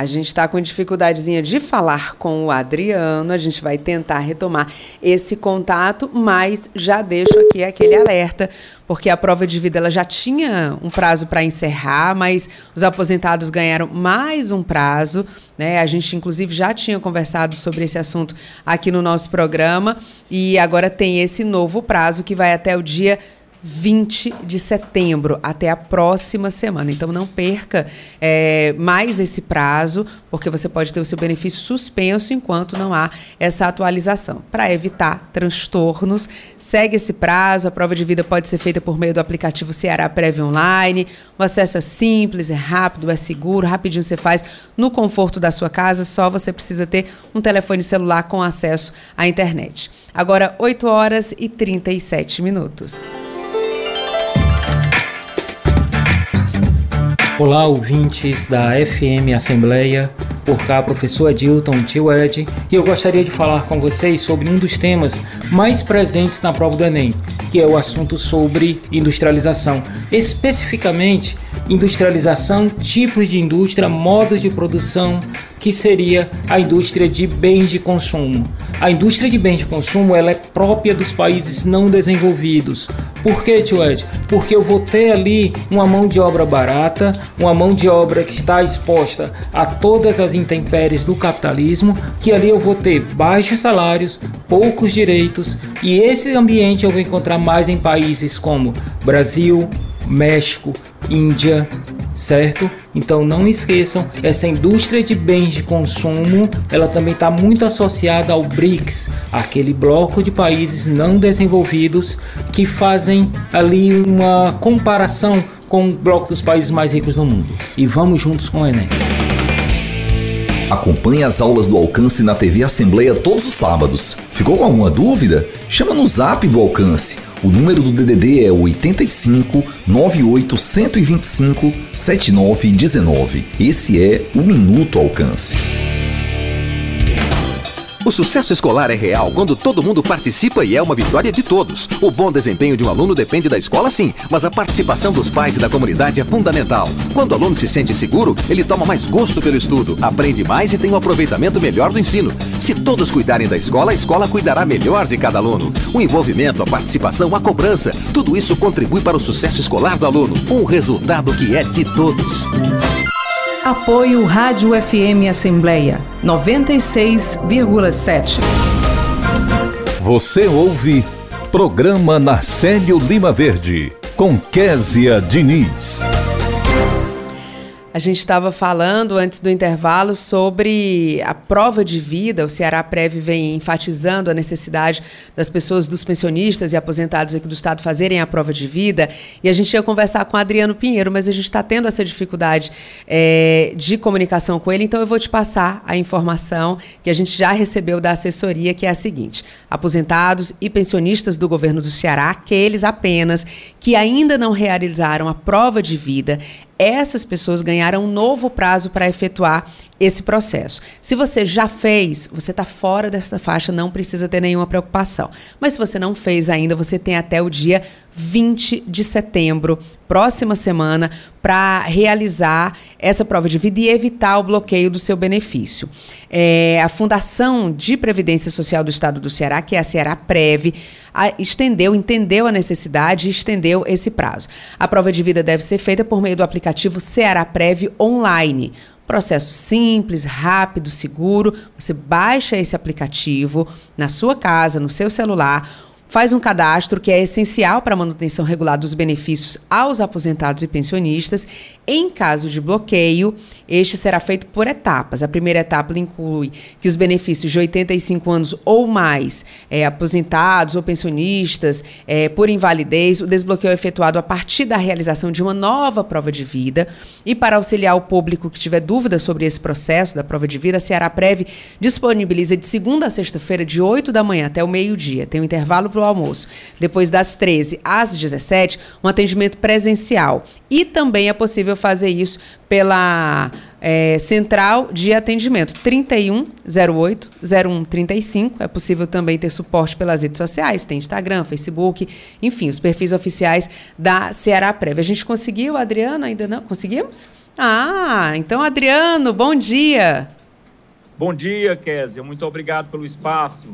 Speaker 2: A gente está com dificuldadezinha de falar com o Adriano, a gente vai tentar retomar esse contato, mas já deixo aqui aquele alerta, porque a prova de vida ela já tinha um prazo para encerrar, mas os aposentados ganharam mais um prazo, né? A gente inclusive já tinha conversado sobre esse assunto aqui no nosso programa e agora tem esse novo prazo que vai até o dia 20 de setembro, até a próxima semana. Então não perca é, mais esse prazo, porque você pode ter o seu benefício suspenso enquanto não há essa atualização. Para evitar transtornos, segue esse prazo. A prova de vida pode ser feita por meio do aplicativo Ceará Prévio Online. O acesso é simples, é rápido, é seguro, rapidinho você faz no conforto da sua casa. Só você precisa ter um telefone celular com acesso à internet. Agora, 8 horas e 37 minutos.
Speaker 12: Olá, ouvintes da FM Assembleia. Por cá, professor Adilton Tio Ed, e eu gostaria de falar com vocês sobre um dos temas mais presentes na prova do Enem, que é o assunto sobre industrialização. Especificamente, industrialização, tipos de indústria, modos de produção, que seria a indústria de bens de consumo. A indústria de bens de consumo ela é própria dos países não desenvolvidos. Por que, tio Ed? Porque eu vou ter ali uma mão de obra barata, uma mão de obra que está exposta a todas as intempéries do capitalismo, que ali eu vou ter baixos salários, poucos direitos, e esse ambiente eu vou encontrar mais em países como Brasil, México, Índia, certo? Então não esqueçam, essa indústria de bens de consumo, ela também está muito associada ao BRICS, aquele bloco de países não desenvolvidos que fazem ali uma comparação com o bloco dos países mais ricos do mundo. E vamos juntos com o Enem.
Speaker 1: Acompanhe as aulas do Alcance na TV Assembleia todos os sábados. Ficou com alguma dúvida? Chama no zap do Alcance o número do DDD é 85 98 125 7919. Esse é o Minuto Alcance.
Speaker 13: O sucesso escolar é real quando todo mundo participa e é uma vitória de todos. O bom desempenho de um aluno depende da escola, sim, mas a participação dos pais e da comunidade é fundamental. Quando o aluno se sente seguro, ele toma mais gosto pelo estudo, aprende mais e tem um aproveitamento melhor do ensino. Se todos cuidarem da escola, a escola cuidará melhor de cada aluno. O envolvimento, a participação, a cobrança, tudo isso contribui para o sucesso escolar do aluno. Um resultado que é de todos.
Speaker 10: Apoio Rádio FM Assembleia 96,7.
Speaker 1: Você ouve Programa Narcélio Lima Verde com Késia Diniz.
Speaker 2: A gente estava falando antes do intervalo sobre a prova de vida. O Ceará Prev vem enfatizando a necessidade das pessoas, dos pensionistas e aposentados aqui do Estado fazerem a prova de vida. E a gente ia conversar com o Adriano Pinheiro, mas a gente está tendo essa dificuldade é, de comunicação com ele. Então eu vou te passar a informação que a gente já recebeu da assessoria, que é a seguinte: aposentados e pensionistas do governo do Ceará, aqueles apenas que ainda não realizaram a prova de vida, essas pessoas ganharam um novo prazo para efetuar esse processo. Se você já fez, você está fora dessa faixa, não precisa ter nenhuma preocupação. Mas se você não fez ainda, você tem até o dia 20 de setembro, próxima semana, para realizar essa prova de vida e evitar o bloqueio do seu benefício. É, a Fundação de Previdência Social do Estado do Ceará, que é a Ceará Prev, a, estendeu, entendeu a necessidade e estendeu esse prazo. A prova de vida deve ser feita por meio do aplicativo Ceará Prev Online. Processo simples, rápido, seguro. Você baixa esse aplicativo na sua casa, no seu celular faz um cadastro que é essencial para a manutenção regular dos benefícios aos aposentados e pensionistas. Em caso de bloqueio, este será feito por etapas. A primeira etapa inclui que os benefícios de 85 anos ou mais, é, aposentados ou pensionistas, é, por invalidez, o desbloqueio é efetuado a partir da realização de uma nova prova de vida. E para auxiliar o público que tiver dúvidas sobre esse processo da prova de vida, a Ceará Prev disponibiliza de segunda a sexta-feira, de 8 da manhã até o meio-dia. Tem um intervalo para o almoço. Depois das 13 às 17, um atendimento presencial. E também é possível fazer isso pela é, central de atendimento 3108 0135. É possível também ter suporte pelas redes sociais, tem Instagram, Facebook, enfim, os perfis oficiais da Ceará Prévia. A gente conseguiu, Adriano? Ainda não? Conseguimos? Ah, então, Adriano, bom dia.
Speaker 14: Bom dia, Kézia. Muito obrigado pelo espaço.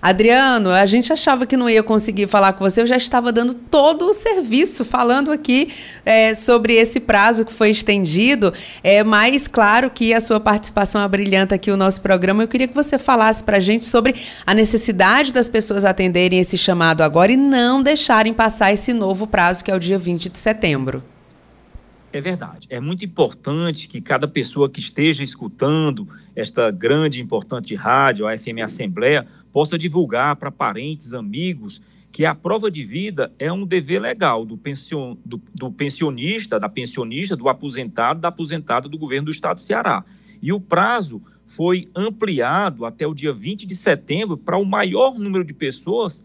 Speaker 2: Adriano, a gente achava que não ia conseguir falar com você, eu já estava dando todo o serviço, falando aqui é, sobre esse prazo que foi estendido. É mais claro que a sua participação é brilhante aqui no nosso programa. Eu queria que você falasse para a gente sobre a necessidade das pessoas atenderem esse chamado agora e não deixarem passar esse novo prazo, que é o dia 20 de setembro.
Speaker 14: É verdade. É muito importante que cada pessoa que esteja escutando esta grande e importante rádio, a FM Assembleia, possa divulgar para parentes, amigos, que a prova de vida é um dever legal do, pension, do, do pensionista, da pensionista, do aposentado, da aposentada do governo do estado do Ceará. E o prazo foi ampliado até o dia 20 de setembro para o maior número de pessoas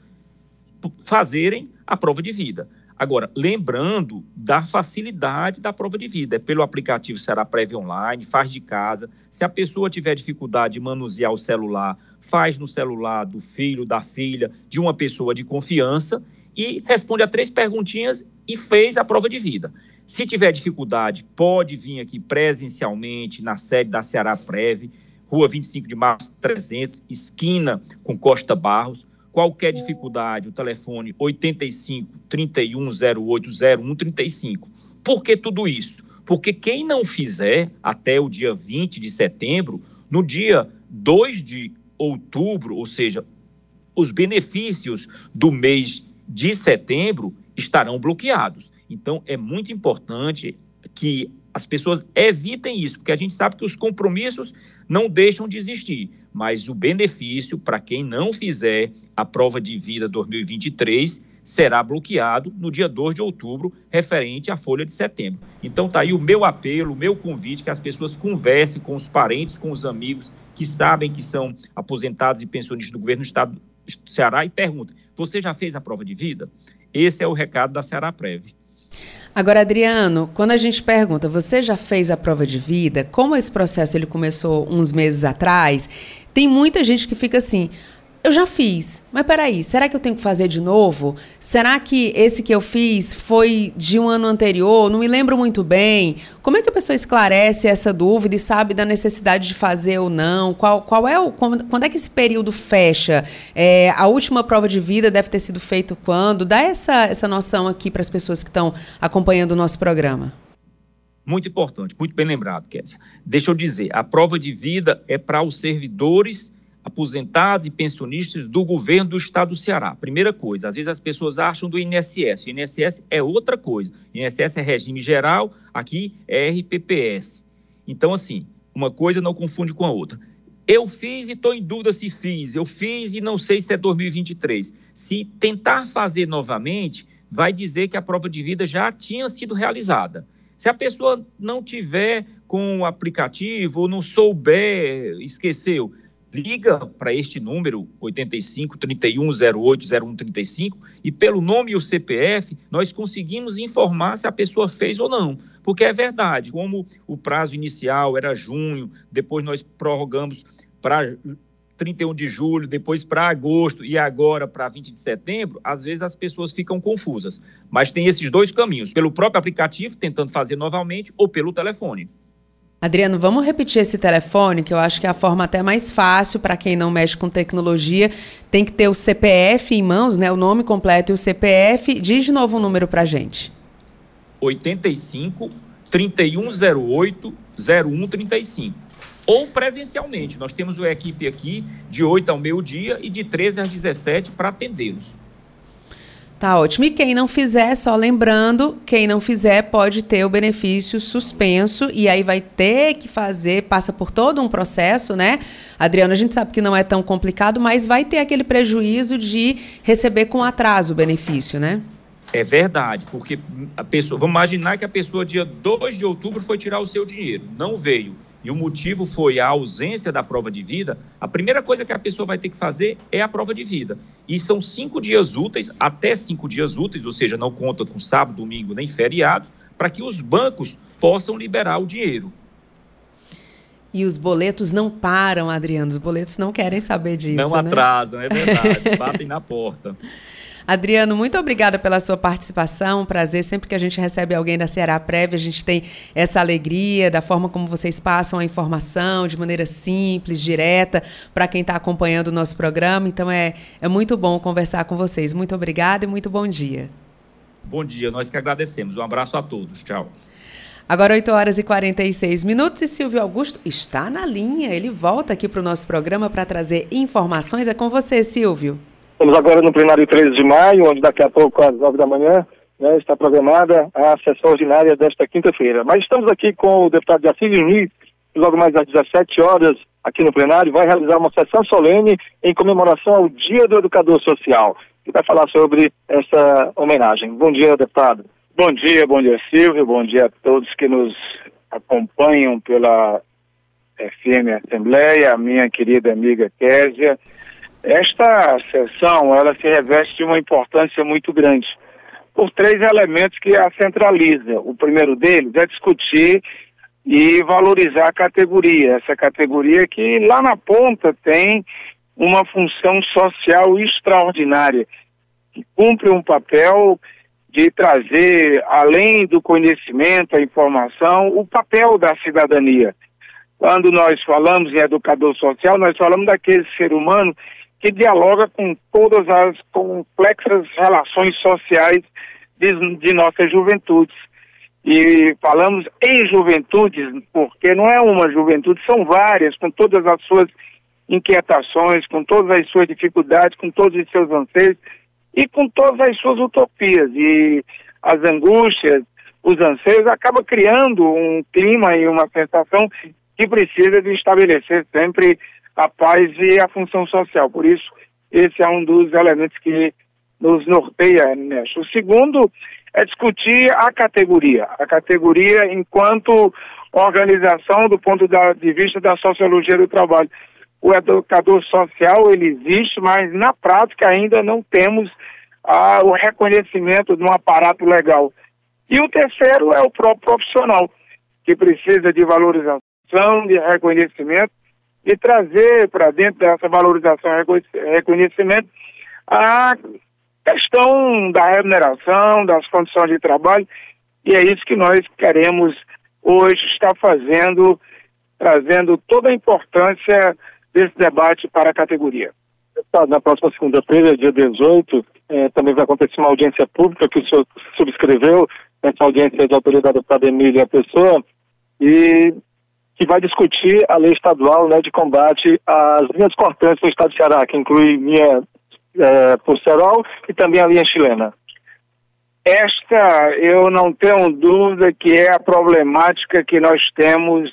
Speaker 14: fazerem a prova de vida. Agora, lembrando da facilidade da prova de vida, é pelo aplicativo Será Prévia Online, faz de casa. Se a pessoa tiver dificuldade de manusear o celular, faz no celular do filho, da filha, de uma pessoa de confiança e responde a três perguntinhas e fez a prova de vida. Se tiver dificuldade, pode vir aqui presencialmente na sede da Ceará Preve, Rua 25 de Março 300, esquina com Costa Barros. Qualquer dificuldade, o telefone 85 3108 0135. Por que tudo isso? Porque quem não fizer até o dia 20 de setembro, no dia 2 de outubro, ou seja, os benefícios do mês de setembro estarão bloqueados. Então, é muito importante que as pessoas evitem isso, porque a gente sabe que os compromissos não deixam de existir, mas o benefício para quem não fizer a prova de vida 2023 será bloqueado no dia 2 de outubro, referente à folha de setembro. Então tá aí o meu apelo, o meu convite que as pessoas conversem com os parentes, com os amigos que sabem que são aposentados e pensionistas do governo do estado do Ceará e perguntem: "Você já fez a prova de vida?" Esse é o recado da Ceará Prev.
Speaker 2: Agora, Adriano, quando a gente pergunta, você já fez a prova de vida? Como esse processo ele começou uns meses atrás? Tem muita gente que fica assim: eu já fiz, mas peraí, será que eu tenho que fazer de novo? Será que esse que eu fiz foi de um ano anterior? Não me lembro muito bem. Como é que a pessoa esclarece essa dúvida e sabe da necessidade de fazer ou não? Qual, qual é o. Quando é que esse período fecha? É, a última prova de vida deve ter sido feita quando? Dá essa, essa noção aqui para as pessoas que estão acompanhando o nosso programa.
Speaker 14: Muito importante, muito bem lembrado, Kézia. Deixa eu dizer, a prova de vida é para os servidores aposentados e pensionistas do governo do estado do Ceará. Primeira coisa, às vezes as pessoas acham do INSS. O INSS é outra coisa. O INSS é regime geral, aqui é RPPS. Então, assim, uma coisa não confunde com a outra. Eu fiz e estou em dúvida se fiz. Eu fiz e não sei se é 2023. Se tentar fazer novamente, vai dizer que a prova de vida já tinha sido realizada. Se a pessoa não tiver com o aplicativo ou não souber, esqueceu, liga para este número 85 31 08 0135 e pelo nome e o CPF nós conseguimos informar se a pessoa fez ou não. Porque é verdade, como o prazo inicial era junho, depois nós prorrogamos para 31 de julho, depois para agosto e agora para 20 de setembro, às vezes as pessoas ficam confusas. Mas tem esses dois caminhos, pelo próprio aplicativo, tentando fazer novamente, ou pelo telefone.
Speaker 2: Adriano, vamos repetir esse telefone, que eu acho que é a forma até mais fácil para quem não mexe com tecnologia. Tem que ter o CPF em mãos, né? O nome completo e o CPF. Diz de novo o um número para gente.
Speaker 14: 85 3108 0135. Ou presencialmente. Nós temos uma equipe aqui de 8 ao meio-dia e de 13 às 17 para atendê-los.
Speaker 2: Tá ótimo. E quem não fizer, só lembrando, quem não fizer pode ter o benefício suspenso e aí vai ter que fazer, passa por todo um processo, né? Adriano, a gente sabe que não é tão complicado, mas vai ter aquele prejuízo de receber com atraso o benefício, né?
Speaker 14: É verdade, porque a pessoa, vamos imaginar que a pessoa dia 2 de outubro foi tirar o seu dinheiro, não veio e o motivo foi a ausência da prova de vida, a primeira coisa que a pessoa vai ter que fazer é a prova de vida. E são cinco dias úteis, até cinco dias úteis, ou seja, não conta com sábado, domingo nem feriados, para que os bancos possam liberar o dinheiro.
Speaker 2: E os boletos não param, Adriano. Os boletos não querem saber disso.
Speaker 14: Não
Speaker 2: né?
Speaker 14: atrasam, é verdade. batem na porta.
Speaker 2: Adriano, muito obrigada pela sua participação. Um prazer. Sempre que a gente recebe alguém da Ceará Prévia, a gente tem essa alegria da forma como vocês passam a informação de maneira simples, direta, para quem está acompanhando o nosso programa. Então é, é muito bom conversar com vocês. Muito obrigada e muito bom dia.
Speaker 14: Bom dia, nós que agradecemos. Um abraço a todos. Tchau.
Speaker 2: Agora 8 horas e 46 minutos e Silvio Augusto está na linha. Ele volta aqui para o nosso programa para trazer informações. É com você, Silvio.
Speaker 5: Estamos agora no plenário 13 de maio, onde daqui a pouco, às 9 da manhã, né, está programada a sessão ordinária desta quinta-feira. Mas estamos aqui com o deputado de Assis Diniz, que logo mais às 17 horas, aqui no plenário, vai realizar uma sessão solene em comemoração ao Dia do Educador Social, que vai falar sobre essa homenagem. Bom dia, deputado.
Speaker 15: Bom dia, bom dia, Silvio, bom dia a todos que nos acompanham pela FM Assembleia, a minha querida amiga Késia, esta sessão, ela se reveste de uma importância muito grande, por três elementos que a centraliza. O primeiro deles é discutir e valorizar a categoria, essa categoria que lá na ponta tem uma função social extraordinária, que cumpre um papel de trazer, além do conhecimento, a informação, o papel da cidadania. Quando nós falamos em educador social, nós falamos daquele ser humano que dialoga com todas as complexas relações sociais de, de nossas juventudes. E falamos em juventudes, porque não é uma juventude, são várias, com todas as suas inquietações, com todas as suas dificuldades, com todos os seus anseios e com todas as suas utopias. E as angústias, os anseios, acaba criando um clima e uma sensação que precisa de estabelecer sempre a paz e a função social. Por isso, esse é um dos elementos que nos norteia, Néstor. O segundo é discutir a categoria, a categoria enquanto organização do ponto de vista da sociologia do trabalho. O educador social, ele existe, mas na prática ainda não temos ah, o reconhecimento de um aparato legal. E o terceiro é o próprio profissional, que precisa de valorização, de reconhecimento, e trazer para dentro dessa valorização e reconhecimento a questão da remuneração, das condições de trabalho, e é isso que nós queremos hoje estar fazendo, trazendo toda a importância desse debate para a categoria.
Speaker 5: Na próxima segunda-feira, dia 18, é, também vai acontecer uma audiência pública que o senhor subscreveu, essa audiência de autoridade da Emília Pessoa, e que vai discutir a lei estadual né, de combate às linhas cortantes no estado de Ceará, que inclui linha é, por cerol e também a linha chilena.
Speaker 15: Esta, eu não tenho dúvida que é a problemática que nós temos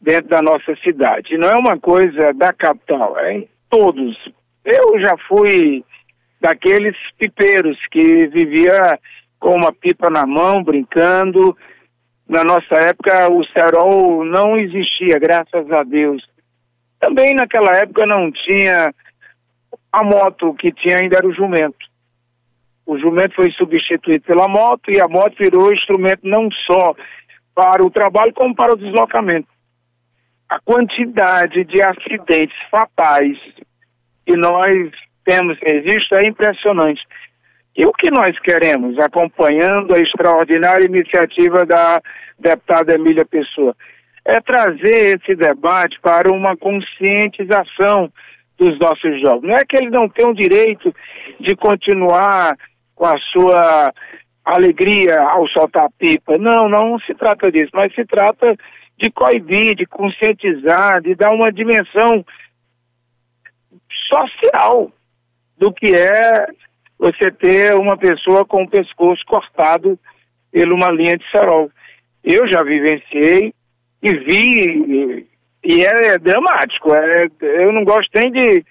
Speaker 15: dentro da nossa cidade. Não é uma coisa da capital, é em todos. Eu já fui daqueles pipeiros que vivia com uma pipa na mão, brincando. Na nossa época, o cerol não existia, graças a Deus. Também naquela época não tinha a moto que tinha ainda era o jumento. O jumento foi substituído pela moto e a moto virou instrumento não só para o trabalho, como para o deslocamento. A quantidade de acidentes fatais que nós temos registro é impressionante. E o que nós queremos, acompanhando a extraordinária iniciativa da deputada Emília Pessoa, é trazer esse debate para uma conscientização dos nossos jovens. Não é que eles não o direito de continuar com a sua alegria ao soltar pipa. Não, não se trata disso, mas se trata de coibir, de conscientizar, de dar uma dimensão social do que é você ter uma pessoa com o pescoço cortado por uma linha de cerol. Eu já vivenciei e vi e é, dramático. É, eu não gosto nem de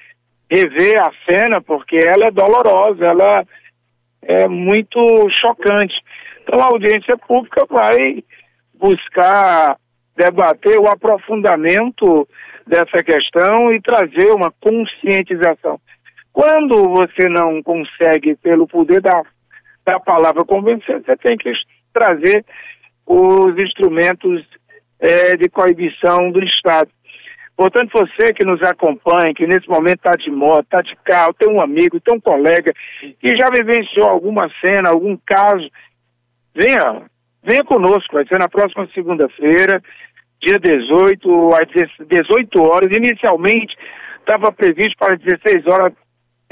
Speaker 15: rever a cena, porque ela é dolorosa, ela é muito chocante. Então a audiência pública vai buscar debater o aprofundamento dessa questão e trazer uma conscientização. Quando você não consegue, pelo poder da, da palavra convencer, você tem que trazer os instrumentos é, de coibição do Estado. Portanto, você que nos acompanha, que nesse momento está de moto, está de carro, tem um amigo, tem um colega que já vivenciou alguma cena, algum caso, venha, venha conosco, vai ser na próxima segunda-feira, dia 18, às 18 horas. Inicialmente estava previsto para 16 horas,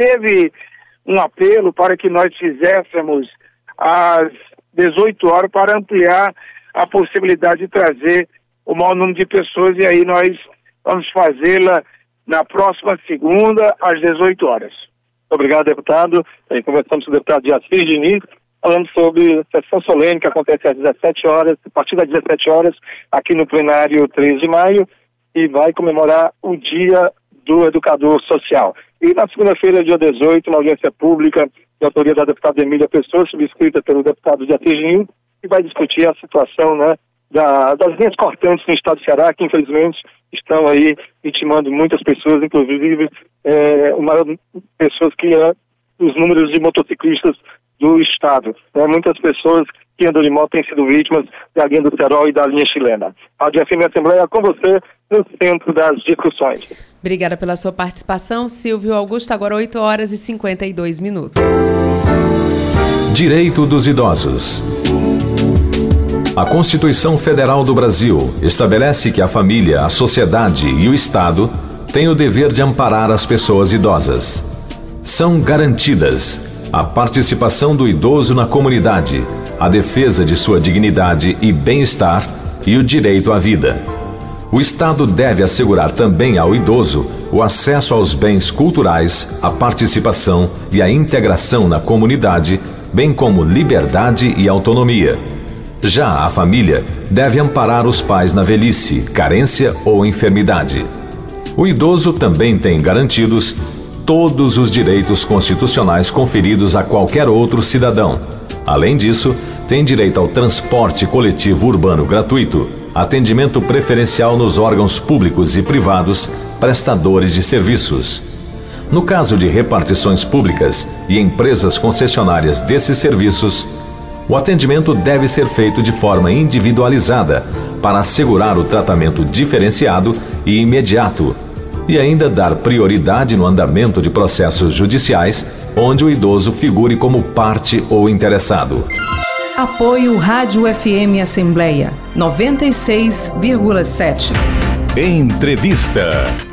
Speaker 15: teve um apelo para que nós fizéssemos às 18 horas para ampliar a possibilidade de trazer o maior número de pessoas e aí nós vamos fazê-la na próxima segunda, às 18 horas.
Speaker 5: Obrigado, deputado. Aí conversamos com o deputado Jacir Diniz, falando sobre a sessão solene que acontece às 17 horas, a partir das 17 horas, aqui no plenário 3 de maio, e vai comemorar o Dia do Educador Social. E na segunda-feira, dia 18, uma audiência pública de autoria da deputada Emília Pessoa, subscrita pelo deputado Jacir Diniz, que vai discutir a situação né, da, das linhas cortantes no estado do Ceará, que infelizmente estão aí vitimando muitas pessoas, inclusive é, uma pessoas que é, os números de motociclistas do Estado. Né? Muitas pessoas que andam de moto têm sido vítimas da linha do Serol e da linha chilena. Rádio FM Assembleia com você no centro das discussões.
Speaker 2: Obrigada pela sua participação, Silvio Augusto. Agora 8 horas e 52 minutos.
Speaker 9: Direito dos Idosos. A Constituição Federal do Brasil estabelece que a família, a sociedade e o Estado têm o dever de amparar as pessoas idosas. São garantidas a participação do idoso na comunidade, a defesa de sua dignidade e bem-estar e o direito à vida. O Estado deve assegurar também ao idoso o acesso aos bens culturais, a participação e a integração na comunidade, bem como liberdade e autonomia já a família deve amparar os pais na velhice, carência ou enfermidade. O idoso também tem garantidos todos os direitos constitucionais conferidos a qualquer outro cidadão. Além disso, tem direito ao transporte coletivo urbano gratuito, atendimento preferencial nos órgãos públicos e privados prestadores de serviços. No caso de repartições públicas e empresas concessionárias desses serviços, o atendimento deve ser feito de forma individualizada para assegurar o tratamento diferenciado e imediato e ainda dar prioridade no andamento de processos judiciais onde o idoso figure como parte ou interessado.
Speaker 10: Apoio Rádio FM Assembleia 96,7.
Speaker 9: Entrevista.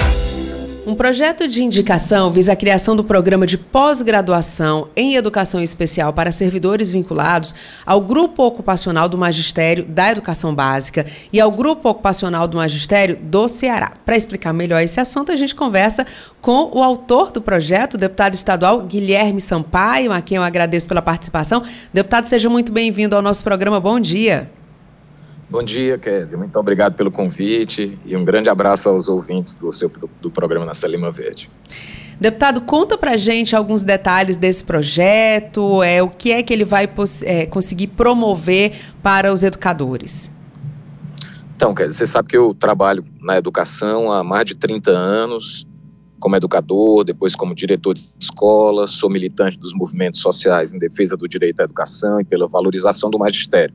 Speaker 2: Um projeto de indicação visa a criação do programa de pós-graduação em educação especial para servidores vinculados ao Grupo Ocupacional do Magistério da Educação Básica e ao Grupo Ocupacional do Magistério do Ceará. Para explicar melhor esse assunto, a gente conversa com o autor do projeto, o deputado estadual Guilherme Sampaio, a quem eu agradeço pela participação. Deputado, seja muito bem-vindo ao nosso programa. Bom dia.
Speaker 16: Bom dia, Kézia. Muito obrigado pelo convite e um grande abraço aos ouvintes do, seu, do, do programa Na Lima Verde.
Speaker 2: Deputado, conta pra gente alguns detalhes desse projeto, é, o que é que ele vai é, conseguir promover para os educadores.
Speaker 16: Então, Kézia, você sabe que eu trabalho na educação há mais de 30 anos, como educador, depois como diretor de escola, sou militante dos movimentos sociais em defesa do direito à educação e pela valorização do magistério.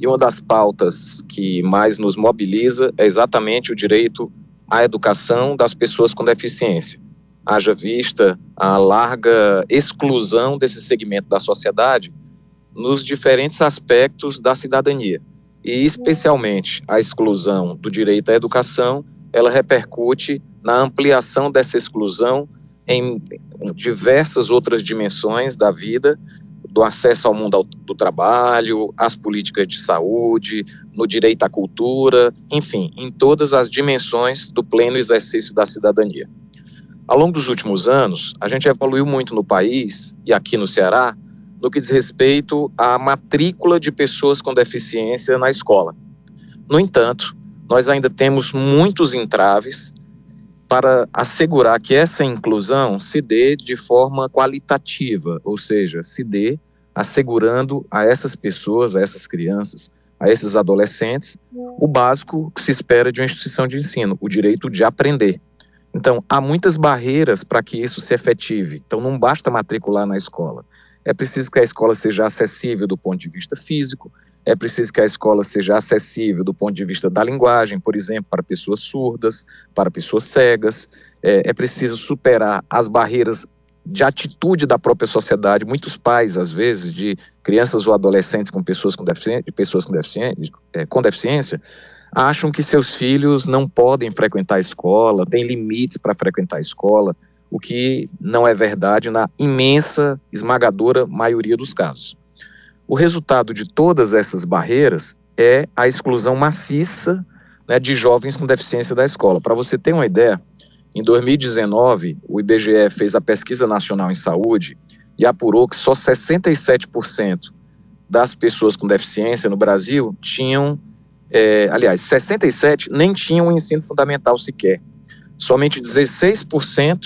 Speaker 16: E uma das pautas que mais nos mobiliza é exatamente o direito à educação das pessoas com deficiência. Haja vista a larga exclusão desse segmento da sociedade nos diferentes aspectos da cidadania. E, especialmente, a exclusão do direito à educação, ela repercute na ampliação dessa exclusão em diversas outras dimensões da vida, do acesso ao mundo do trabalho, às políticas de saúde, no direito à cultura, enfim, em todas as dimensões do pleno exercício da cidadania. Ao longo dos últimos anos, a gente evoluiu muito no país e aqui no Ceará no que diz respeito à matrícula de pessoas com deficiência na escola. No entanto, nós ainda temos muitos entraves para assegurar que essa inclusão se dê de forma qualitativa, ou seja, se dê assegurando a essas pessoas, a essas crianças, a esses adolescentes, o básico que se espera de uma instituição de ensino, o direito de aprender. Então, há muitas barreiras para que isso se efetive. Então, não basta matricular na escola. É preciso que a escola seja acessível do ponto de vista físico, é preciso que a escola seja acessível do ponto de vista da linguagem, por exemplo, para pessoas surdas, para pessoas cegas. É, é preciso superar as barreiras de atitude da própria sociedade. Muitos pais, às vezes, de crianças ou adolescentes com pessoas com deficiência, pessoas com deficiência, é, com deficiência acham que seus filhos não podem frequentar a escola, têm limites para frequentar a escola, o que não é verdade na imensa, esmagadora maioria dos casos. O resultado de todas essas barreiras é a exclusão maciça né, de jovens com deficiência da escola. Para você ter uma ideia, em 2019, o IBGE fez a pesquisa nacional em saúde e apurou que só 67% das pessoas com deficiência no Brasil tinham, é, aliás, 67 nem tinham um ensino fundamental sequer. Somente 16%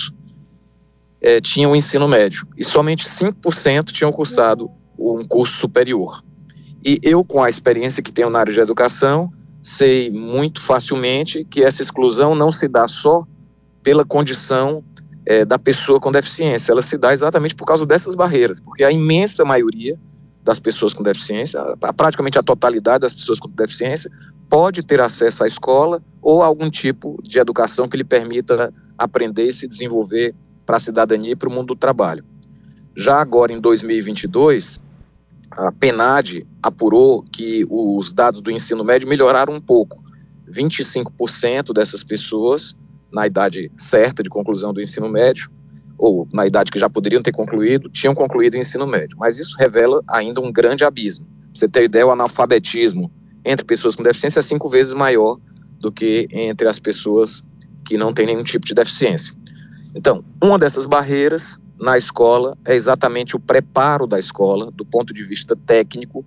Speaker 16: é, tinham o ensino médio e somente 5% tinham cursado um curso superior. E eu, com a experiência que tenho na área de educação, sei muito facilmente que essa exclusão não se dá só pela condição é, da pessoa com deficiência. Ela se dá exatamente por causa dessas barreiras, porque a imensa maioria das pessoas com deficiência, praticamente a totalidade das pessoas com deficiência, pode ter acesso à escola ou a algum tipo de educação que lhe permita aprender e se desenvolver para a cidadania e para o mundo do trabalho. Já agora, em 2022, a PENAD apurou que os dados do ensino médio melhoraram um pouco. 25% dessas pessoas, na idade certa de conclusão do ensino médio, ou na idade que já poderiam ter concluído, tinham concluído o ensino médio. Mas isso revela ainda um grande abismo. Pra você ter ideia, o analfabetismo entre pessoas com deficiência é cinco vezes maior do que entre as pessoas que não têm nenhum tipo de deficiência. Então, uma dessas barreiras na escola é exatamente o preparo da escola, do ponto de vista técnico,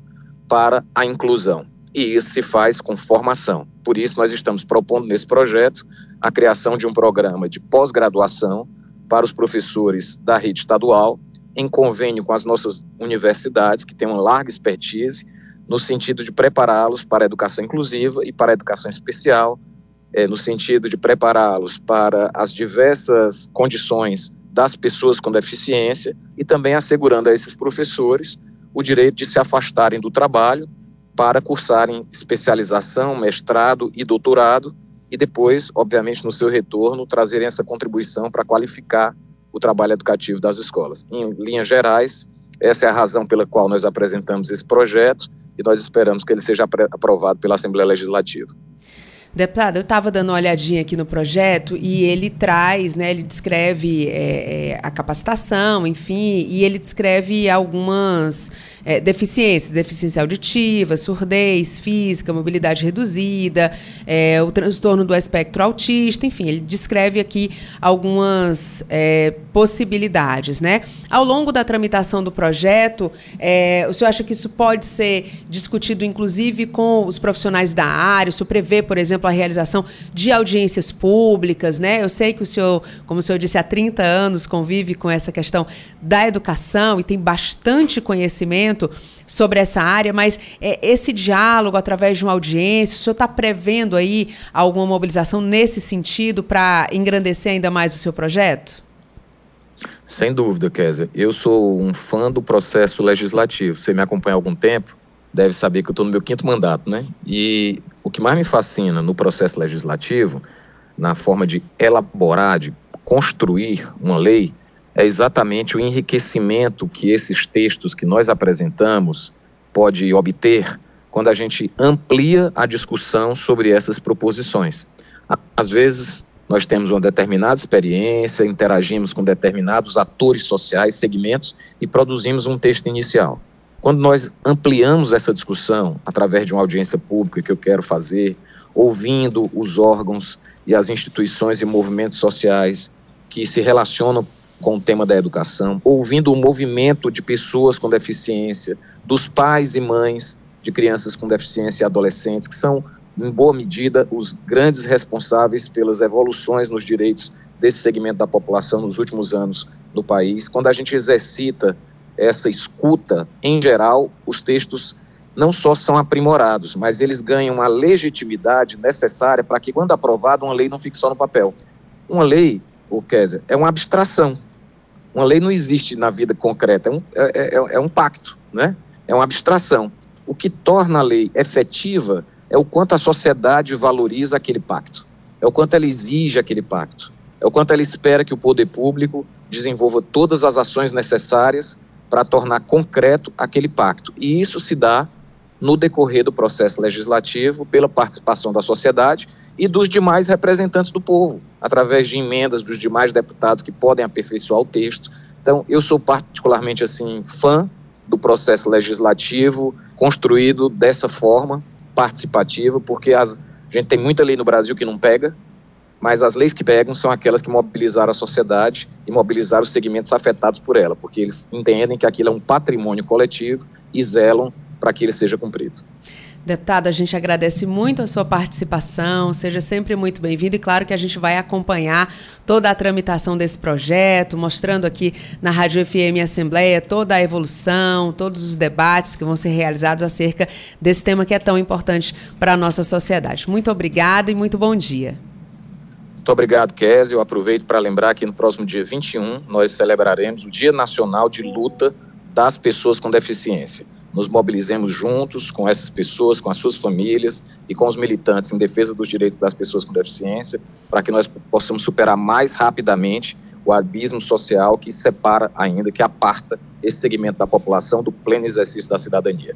Speaker 16: para a inclusão. E isso se faz com formação. Por isso, nós estamos propondo nesse projeto a criação de um programa de pós-graduação para os professores da rede estadual, em convênio com as nossas universidades, que têm uma larga expertise, no sentido de prepará-los para a educação inclusiva e para a educação especial, é, no sentido de prepará-los para as diversas condições das pessoas com deficiência e também assegurando a esses professores o direito de se afastarem do trabalho para cursarem especialização, mestrado e doutorado e depois, obviamente, no seu retorno, trazerem essa contribuição para qualificar o trabalho educativo das escolas. Em linhas gerais, essa é a razão pela qual nós apresentamos esse projeto e nós esperamos que ele seja aprovado pela Assembleia Legislativa.
Speaker 2: Deputado, eu estava dando uma olhadinha aqui no projeto e ele traz, né, ele descreve é, é, a capacitação, enfim, e ele descreve algumas é, deficiências, deficiência auditiva, surdez física, mobilidade reduzida, é, o transtorno do espectro autista, enfim, ele descreve aqui algumas é, possibilidades, né? Ao longo da tramitação do projeto, é, o senhor acha que isso pode ser discutido, inclusive, com os profissionais da área? O senhor prevê, por exemplo, a realização de audiências públicas, né? Eu sei que o senhor, como o senhor disse, há 30 anos convive com essa questão da educação e tem bastante conhecimento sobre essa área, mas é, esse diálogo através de uma audiência, o senhor está prevendo aí alguma mobilização nesse sentido para engrandecer ainda mais o seu projeto?
Speaker 16: Sem dúvida, Kézia. Eu sou um fã do processo legislativo. Você me acompanha há algum tempo, deve saber que eu estou no meu quinto mandato, né? E o que mais me fascina no processo legislativo, na forma de elaborar, de construir uma lei, é exatamente o enriquecimento que esses textos que nós apresentamos pode obter quando a gente amplia a discussão sobre essas proposições. Às vezes, nós temos uma determinada experiência, interagimos com determinados atores sociais, segmentos e produzimos um texto inicial. Quando nós ampliamos essa discussão através de uma audiência pública que eu quero fazer, ouvindo os órgãos e as instituições e movimentos sociais que se relacionam com o tema da educação, ouvindo o movimento de pessoas com deficiência, dos pais e mães de crianças com deficiência e adolescentes, que são, em boa medida, os grandes responsáveis pelas evoluções nos direitos desse segmento da população nos últimos anos no país. Quando a gente exercita essa escuta, em geral, os textos não só são aprimorados, mas eles ganham a legitimidade necessária para que, quando aprovada, uma lei não fique só no papel. Uma lei, o Kézia, é uma abstração. Uma lei não existe na vida concreta, é um, é, é, é um pacto, né? é uma abstração. O que torna a lei efetiva é o quanto a sociedade valoriza aquele pacto, é o quanto ela exige aquele pacto, é o quanto ela espera que o poder público desenvolva todas as ações necessárias para tornar concreto aquele pacto. E isso se dá no decorrer do processo legislativo, pela participação da sociedade e dos demais representantes do povo, através de emendas dos demais deputados que podem aperfeiçoar o texto. Então, eu sou particularmente assim fã do processo legislativo construído dessa forma participativa, porque as, a gente tem muita lei no Brasil que não pega, mas as leis que pegam são aquelas que mobilizaram a sociedade e mobilizaram os segmentos afetados por ela, porque eles entendem que aquilo é um patrimônio coletivo e zelam para que ele seja cumprido.
Speaker 2: Deputado, a gente agradece muito a sua participação, seja sempre muito bem-vindo e claro que a gente vai acompanhar toda a tramitação desse projeto, mostrando aqui na Rádio FM Assembleia toda a evolução, todos os debates que vão ser realizados acerca desse tema que é tão importante para a nossa sociedade. Muito obrigada e muito bom dia.
Speaker 16: Muito obrigado, Kézia. Eu aproveito para lembrar que no próximo dia 21 nós celebraremos o Dia Nacional de Luta das Pessoas com Deficiência. Nos mobilizemos juntos com essas pessoas, com as suas famílias e com os militantes em defesa dos direitos das pessoas com deficiência, para que nós possamos superar mais rapidamente o abismo social que separa ainda, que aparta esse segmento da população do pleno exercício da cidadania.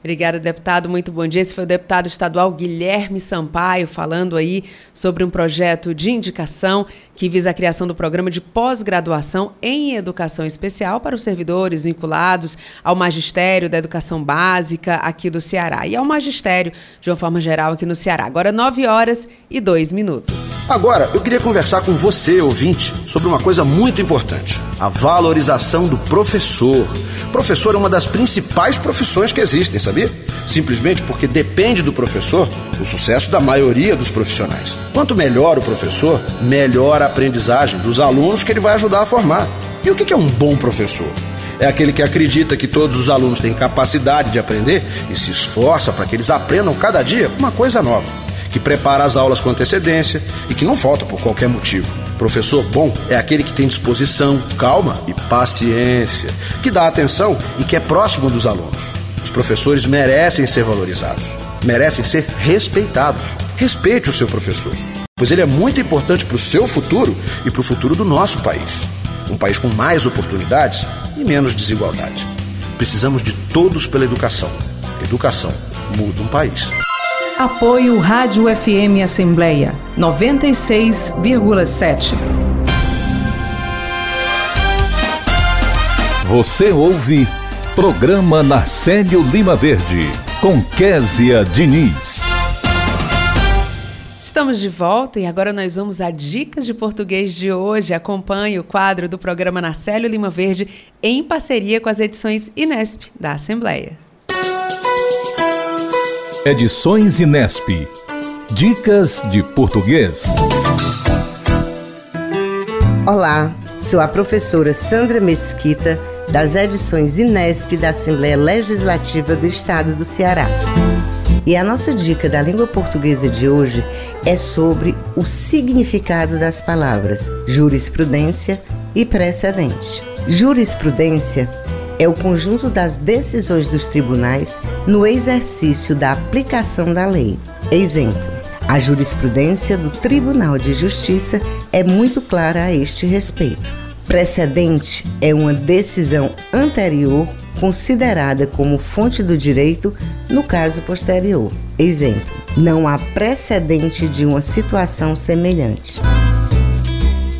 Speaker 2: Obrigada, deputado. Muito bom dia. Esse foi o deputado estadual Guilherme Sampaio falando aí sobre um projeto de indicação que visa a criação do programa de pós-graduação em educação especial para os servidores vinculados ao magistério da educação básica aqui do Ceará e ao magistério de uma forma geral aqui no Ceará. Agora 9 horas e 2 minutos.
Speaker 17: Agora, eu queria conversar com você, ouvinte, sobre uma coisa muito importante: a valorização do professor. Professor é uma das principais profissões que existem, sabia? Simplesmente porque depende do professor o sucesso da maioria dos profissionais. Quanto melhor o professor, melhor a aprendizagem dos alunos que ele vai ajudar a formar. E o que é um bom professor? É aquele que acredita que todos os alunos têm capacidade de aprender e se esforça para que eles aprendam cada dia uma coisa nova que prepara as aulas com antecedência e que não falta por qualquer motivo. Professor bom é aquele que tem disposição, calma e paciência, que dá atenção e que é próximo dos alunos. Os professores merecem ser valorizados, merecem ser respeitados. Respeite o seu professor, pois ele é muito importante para o seu futuro e para o futuro do nosso país. Um país com mais oportunidades e menos desigualdade. Precisamos de todos pela educação. Educação muda um país.
Speaker 10: Apoio Rádio FM Assembleia 96,7.
Speaker 11: Você ouve Programa Narcélio Lima Verde com Késia Diniz.
Speaker 2: Estamos de volta e agora nós vamos a Dicas de Português de hoje. Acompanhe o quadro do programa Narcélio Lima Verde em parceria com as edições Inesp da Assembleia.
Speaker 11: Edições Inesp. Dicas de português.
Speaker 18: Olá, sou a professora Sandra Mesquita, das edições Inesp da Assembleia Legislativa do Estado do Ceará. E a nossa dica da língua portuguesa de hoje é sobre o significado das palavras jurisprudência e precedente. Jurisprudência é o conjunto das decisões dos tribunais no exercício da aplicação da lei. Exemplo: a jurisprudência do Tribunal de Justiça é muito clara a este respeito. Precedente é uma decisão anterior considerada como fonte do direito no caso posterior. Exemplo: não há precedente de uma situação semelhante.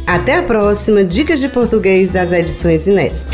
Speaker 18: Até a próxima Dicas de Português das edições Inesp.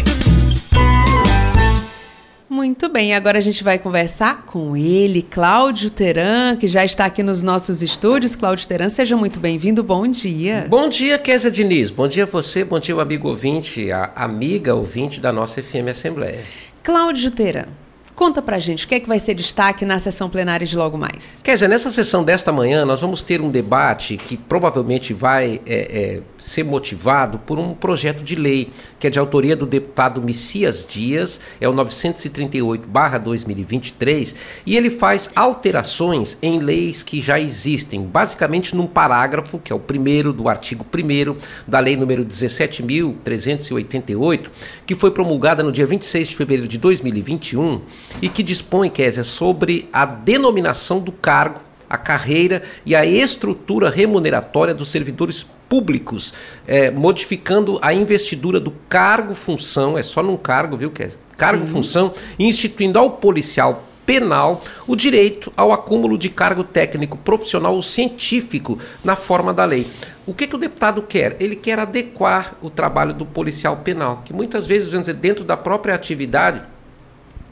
Speaker 2: Muito bem, agora a gente vai conversar com ele, Cláudio Teran, que já está aqui nos nossos estúdios. Cláudio Teran, seja muito bem-vindo, bom dia.
Speaker 19: Bom dia, Kézia Diniz, bom dia a você, bom dia o amigo ouvinte, a amiga ouvinte da nossa FM Assembleia.
Speaker 2: Cláudio Teran, Conta pra gente o que é que vai ser destaque na sessão plenária de logo mais.
Speaker 19: Quer dizer, nessa sessão desta manhã nós vamos ter um debate que provavelmente vai é, é, ser motivado por um projeto de lei que é de autoria do deputado Messias Dias, é o 938-2023, e ele faz alterações em leis que já existem, basicamente num parágrafo, que é o primeiro do artigo 1 da lei número 17.388, que foi promulgada no dia 26 de fevereiro de 2021 e que dispõe, Kézia, sobre a denominação do cargo, a carreira e a estrutura remuneratória dos servidores públicos, é, modificando a investidura do cargo-função, é só num cargo, viu, Kézia? Cargo-função, instituindo ao policial penal o direito ao acúmulo de cargo técnico profissional ou científico na forma da lei. O que, que o deputado quer? Ele quer adequar o trabalho do policial penal, que muitas vezes, vamos dizer, dentro da própria atividade,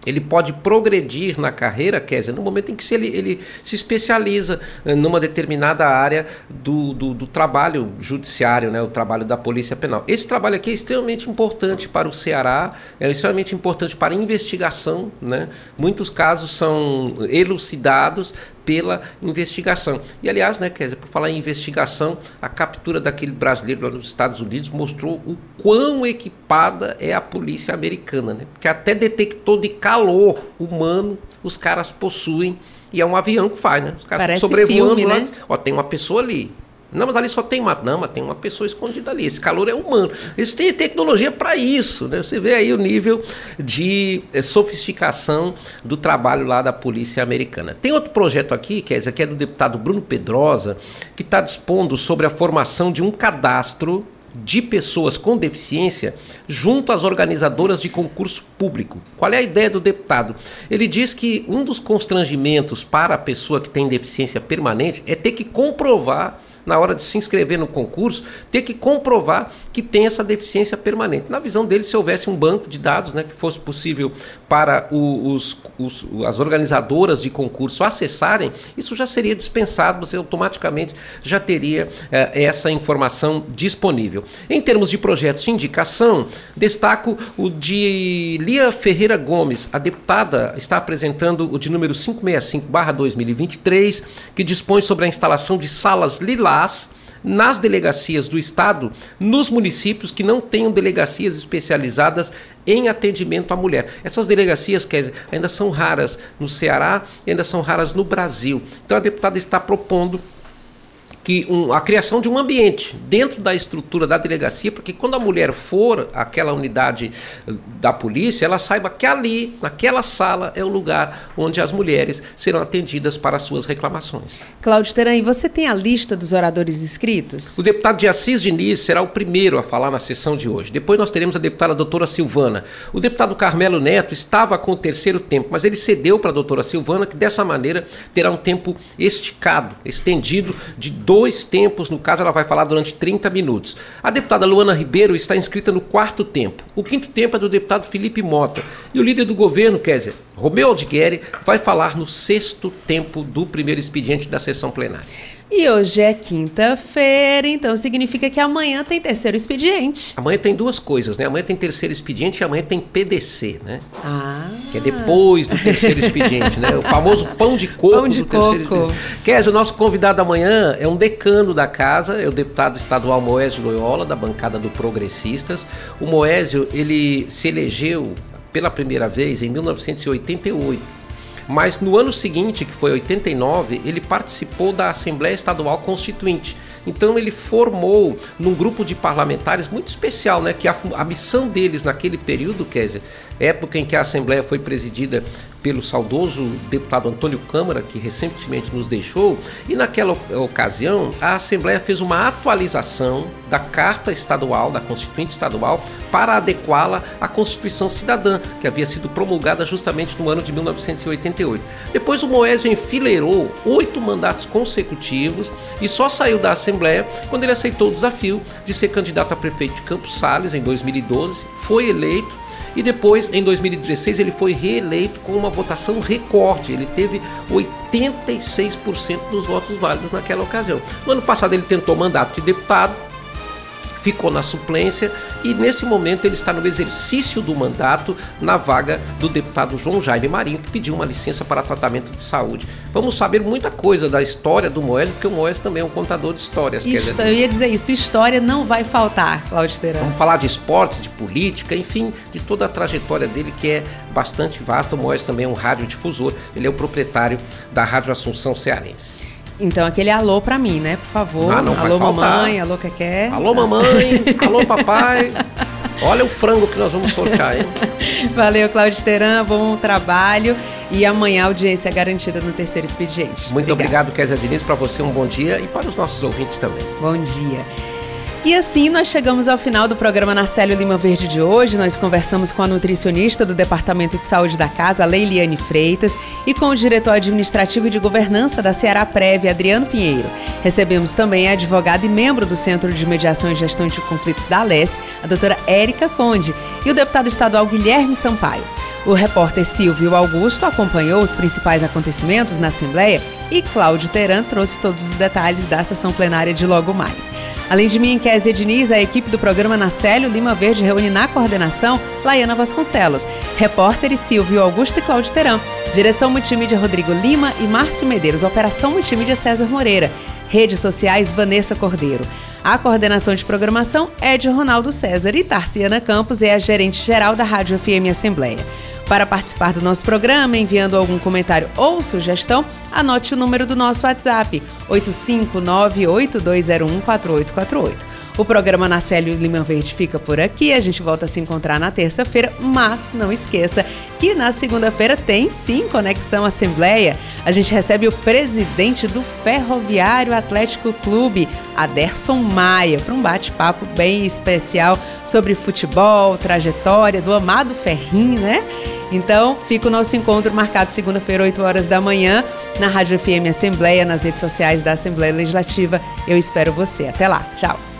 Speaker 19: ele pode progredir na carreira, Kézia, no momento em que ele, ele se especializa eh, numa determinada área do, do, do, trabalho judiciário, né, o trabalho da Polícia Penal. Esse trabalho aqui é extremamente importante para o Ceará, é extremamente importante para a investigação. Né? Muitos casos são elucidados pela investigação. E aliás, né, quer dizer, por falar em investigação, a captura daquele brasileiro lá nos Estados Unidos mostrou o quão equipada é a polícia americana, né? Porque até detector de calor humano os caras possuem e é um avião que faz, né? Os caras
Speaker 2: Parece sobrevoando filme,
Speaker 19: lá, né? ó, tem uma pessoa ali. Não, mas ali só tem. Não, mas tem uma pessoa escondida ali. Esse calor é humano. Eles têm tecnologia para isso. Né? Você vê aí o nível de é, sofisticação do trabalho lá da polícia americana. Tem outro projeto aqui, que é esse aqui é do deputado Bruno Pedrosa, que está dispondo sobre a formação de um cadastro de pessoas com deficiência junto às organizadoras de concurso público. Qual é a ideia do deputado? Ele diz que um dos constrangimentos para a pessoa que tem deficiência permanente é ter que comprovar na hora de se inscrever no concurso, ter que comprovar que tem essa deficiência permanente. Na visão dele, se houvesse um banco de dados né, que fosse possível para os, os, as organizadoras de concurso acessarem, isso já seria dispensado, você automaticamente já teria eh, essa informação disponível. Em termos de projetos de indicação, destaco o de Lia Ferreira Gomes, a deputada está apresentando o de número 565-2023, que dispõe sobre a instalação de salas lilás nas delegacias do Estado, nos municípios que não tenham delegacias especializadas em atendimento à mulher. Essas delegacias, dizer, ainda são raras no Ceará e ainda são raras no Brasil. Então a deputada está propondo que um, a criação de um ambiente dentro da estrutura da delegacia, porque quando a mulher for àquela unidade eh, da polícia, ela saiba que ali, naquela sala, é o lugar onde as mulheres serão atendidas para as suas reclamações.
Speaker 2: Cláudio Teran, você tem a lista dos oradores inscritos?
Speaker 19: O deputado de Assis Diniz será o primeiro a falar na sessão de hoje. Depois nós teremos a deputada doutora Silvana. O deputado Carmelo Neto estava com o terceiro tempo, mas ele cedeu para a doutora Silvana, que dessa maneira terá um tempo esticado, estendido de dois tempos, no caso ela vai falar durante 30 minutos. A deputada Luana Ribeiro está inscrita no quarto tempo. O quinto tempo é do deputado Felipe Mota. E o líder do governo, Kézia, Romeu Aldigueri, vai falar no sexto tempo do primeiro expediente da sessão plenária.
Speaker 2: E hoje é quinta-feira, então significa que amanhã tem terceiro expediente.
Speaker 19: Amanhã tem duas coisas, né? Amanhã tem terceiro expediente e amanhã tem PDC, né?
Speaker 2: Ah.
Speaker 19: Que é depois do terceiro expediente, né? O famoso pão de coco
Speaker 2: pão de
Speaker 19: do
Speaker 2: coco.
Speaker 19: terceiro expediente. Kézia, o nosso convidado amanhã é um decano da casa, é o deputado estadual Moésio Loyola, da bancada do Progressistas. O Moésio, ele se elegeu pela primeira vez em 1988 mas no ano seguinte, que foi 89, ele participou da Assembleia Estadual Constituinte. Então ele formou num grupo de parlamentares muito especial, né? Que a, a missão deles naquele período, dizer, época em que a Assembleia foi presidida pelo saudoso deputado Antônio Câmara, que recentemente nos deixou, e naquela ocasião a Assembleia fez uma atualização da Carta Estadual, da Constituinte Estadual, para adequá-la à Constituição Cidadã, que havia sido promulgada justamente no ano de 1988. Depois o Moésio enfileirou oito mandatos consecutivos e só saiu da Assembleia quando ele aceitou o desafio de ser candidato a prefeito de Campos Sales em 2012, foi eleito e depois, em 2016, ele foi reeleito com uma votação recorde. Ele teve 86% dos votos válidos naquela ocasião. No ano passado, ele tentou mandato de deputado, ficou na suplência e nesse momento ele está no exercício do mandato na vaga do deputado João Jaime Marinho, que pediu uma licença para tratamento de saúde. Vamos saber muita coisa da história do Moésio, porque o Moésio também é um contador de histórias.
Speaker 2: Isto, eu ia dizer isso, história não vai faltar, Cláudio Teran.
Speaker 19: Vamos falar de esportes, de política, enfim, de toda a trajetória dele que é bastante vasta. O Moésio também é um radiodifusor, ele é o proprietário da Rádio Assunção Cearense.
Speaker 2: Então, aquele alô pra mim, né? Por favor.
Speaker 19: Ah, não
Speaker 2: alô, mamãe, alô, Keké.
Speaker 19: Alô, mamãe, alô, papai. Olha o frango que nós vamos sortear, hein?
Speaker 2: Valeu, Cláudio Teran, bom trabalho. E amanhã audiência é garantida no terceiro expediente.
Speaker 19: Muito obrigado, Kézia Diniz. Para você, um bom dia e para os nossos ouvintes também.
Speaker 2: Bom dia. E assim nós chegamos ao final do programa Narcélio Lima Verde de hoje. Nós conversamos com a nutricionista do Departamento de Saúde da Casa, Leiliane Freitas, e com o diretor administrativo e de governança da Ceará Prévia, Adriano Pinheiro. Recebemos também a advogada e membro do Centro de Mediação e Gestão de Conflitos da Alesse, a doutora Érica Conde, e o deputado estadual Guilherme Sampaio. O repórter Silvio Augusto acompanhou os principais acontecimentos na Assembleia e Cláudio Teran trouxe todos os detalhes da sessão plenária de logo mais. Além de mim, Kézia Diniz, a equipe do programa Nacélio Lima Verde reúne na coordenação Laiana Vasconcelos, repórteres Silvio Augusto e Cláudio Teran, direção multimídia Rodrigo Lima e Márcio Medeiros, operação multimídia César Moreira, redes sociais Vanessa Cordeiro. A coordenação de programação é de Ronaldo César e Tarciana Campos é a gerente geral da Rádio FM Assembleia. Para participar do nosso programa, enviando algum comentário ou sugestão, anote o número do nosso WhatsApp: 85982014848. O programa Nacélio Lima Verde fica por aqui. A gente volta a se encontrar na terça-feira, mas não esqueça que na segunda-feira tem sim Conexão Assembleia. A gente recebe o presidente do Ferroviário Atlético Clube, Aderson Maia, para um bate-papo bem especial sobre futebol, trajetória do amado Ferrinho, né? Então, fica o nosso encontro marcado segunda-feira, 8 horas da manhã, na Rádio FM Assembleia, nas redes sociais da Assembleia Legislativa. Eu espero você. Até lá. Tchau.